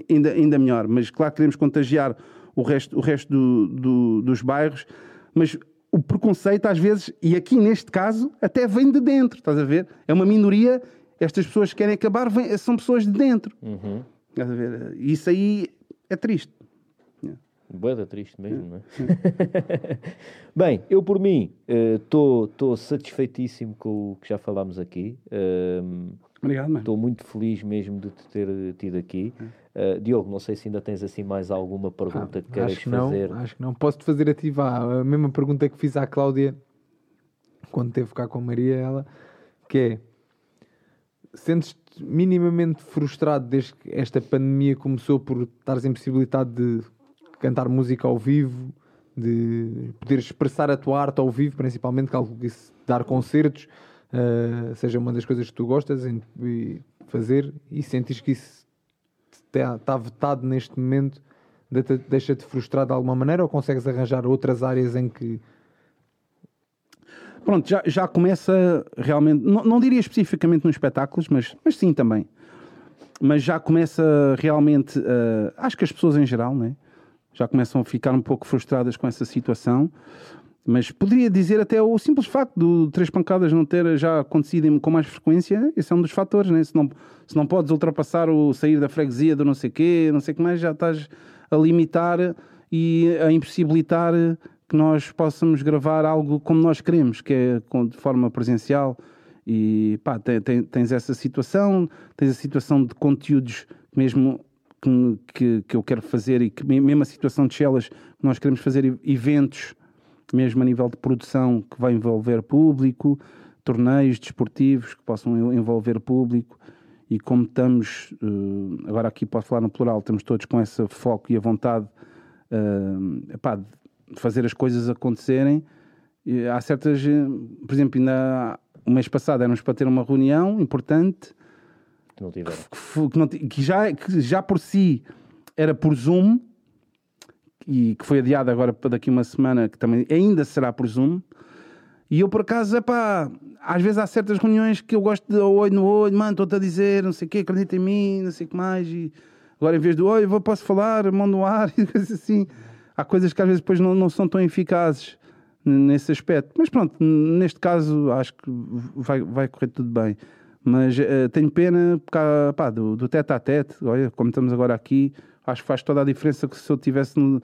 ainda, ainda melhor. Mas claro que queremos contagiar o resto, o resto do, do, dos bairros, mas o preconceito às vezes, e aqui neste caso, até vem de dentro, estás a ver? É uma minoria, estas pessoas que querem acabar vem, são pessoas de dentro. Uhum. Estás a ver? Isso aí é triste. Boeda triste mesmo, não é? [laughs] Bem, eu por mim estou uh, satisfeitíssimo com o que já falámos aqui. Uh, Obrigado. Estou muito feliz mesmo de te ter tido aqui. Uh, Diogo, não sei se ainda tens assim mais alguma pergunta ah, que queres que fazer. Não, acho que não. Posso-te fazer a ti vá, a mesma pergunta que fiz à Cláudia quando teve cá com a Maria, ela, que é sentes-te minimamente frustrado desde que esta pandemia começou por estares impossibilitado de cantar música ao vivo, de poder expressar a tua arte ao vivo, principalmente, que isso, dar concertos, uh, seja uma das coisas que tu gostas em, em fazer e sentes que isso está vetado neste momento, deixa-te frustrado de alguma maneira ou consegues arranjar outras áreas em que pronto, já, já começa realmente, não, não diria especificamente nos espetáculos, mas, mas sim também. Mas já começa realmente, uh, acho que as pessoas em geral, né? já começam a ficar um pouco frustradas com essa situação. Mas poderia dizer até o simples facto de Três Pancadas não ter já acontecido com mais frequência, esse é um dos fatores, né? se, não, se não podes ultrapassar o sair da freguesia do não sei quê, não sei o que mais, já estás a limitar e a impossibilitar que nós possamos gravar algo como nós queremos, que é de forma presencial. E pá, tens essa situação, tens a situação de conteúdos mesmo que, que, que eu quero fazer e que mesmo a situação de Chelas, nós queremos fazer eventos, mesmo a nível de produção, que vai envolver público, torneios desportivos que possam envolver público. E como estamos, eh, agora aqui posso falar no plural, estamos todos com esse foco e a vontade uh, epá, fazer as coisas acontecerem. E há certas, por exemplo, ainda o mês passado éramos para ter uma reunião importante que, não tiveram. Que, que, não, que, já, que já por si era por Zoom e que foi adiada agora para daqui uma semana, que também ainda será por Zoom. E eu, por acaso, é pá, às vezes há certas reuniões que eu gosto de olho no olho, mano, estou-te a dizer, não sei o quê, acredita em mim, não sei o que mais. E agora, em vez de olho, vou, posso falar, mão no ar [laughs] e coisas assim há coisas que às vezes depois não, não são tão eficazes nesse aspecto. Mas pronto, neste caso acho que vai, vai correr tudo bem. Mas uh, tenho pena pá, do, do tete a tete, olha, como estamos agora aqui, acho que faz toda a diferença que se eu estivesse no,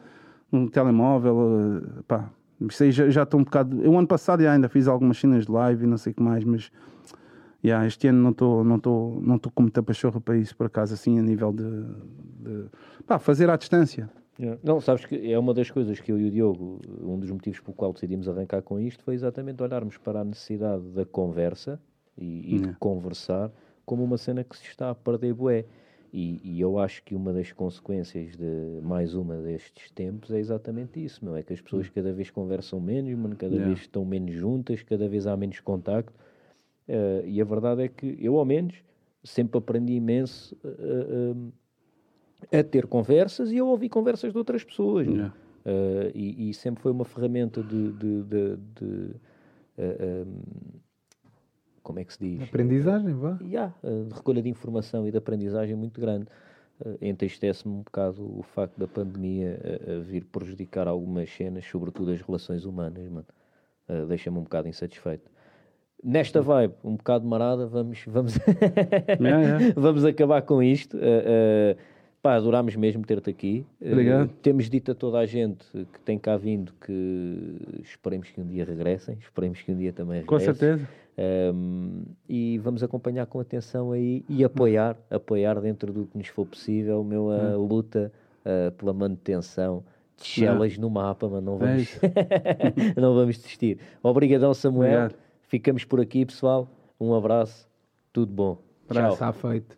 no, telemóvel, uh, pá, isso aí já, já estou um bocado. Eu ano passado ainda fiz algumas cenas de live e não sei o que mais, mas yeah, este ano não estou não tô, não tô com muita pachorra para isso, por acaso, assim, a nível de, de pá, fazer à distância. Não, sabes que é uma das coisas que eu e o Diogo, um dos motivos pelo qual decidimos arrancar com isto foi exatamente olharmos para a necessidade da conversa e, e de conversar como uma cena que se está a perder bué. E, e, eu acho que uma das consequências de mais uma destes tempos é exatamente isso, não é? Que as pessoas cada vez conversam menos, mano, cada yeah. vez estão menos juntas, cada vez há menos contacto. Uh, e a verdade é que eu, ao menos, sempre aprendi imenso uh, uh, a ter conversas e a ouvir conversas de outras pessoas. Yeah. Uh, e, e, sempre foi uma ferramenta de. de, de, de uh, eh, um, como é que se diz? Aprendizagem, vá. Yeah, uh, de recolha de informação e de aprendizagem muito grande. Uh, Entristece-me um bocado o facto da pandemia vir prejudicar algumas cenas, sobretudo as relações humanas, mano. Deixa-me um bocado insatisfeito nesta vibe, um bocado marada, vamos, vamos, yeah, yeah. [laughs] vamos acabar com isto. Uh, uh, Pá, adorámos mesmo ter-te aqui. Obrigado. Uh, temos dito a toda a gente que tem cá vindo que esperemos que um dia regressem, esperemos que um dia também regressem. Com certeza. Um, e vamos acompanhar com atenção aí e apoiar, apoiar dentro do que nos for possível, meu, a hum. luta uh, pela manutenção de chelas no mapa, mas não vamos, é [laughs] não vamos desistir. Obrigadão, Samuel. Obrigado. Ficamos por aqui, pessoal. Um abraço, tudo bom. Abraço, Tchau. feito.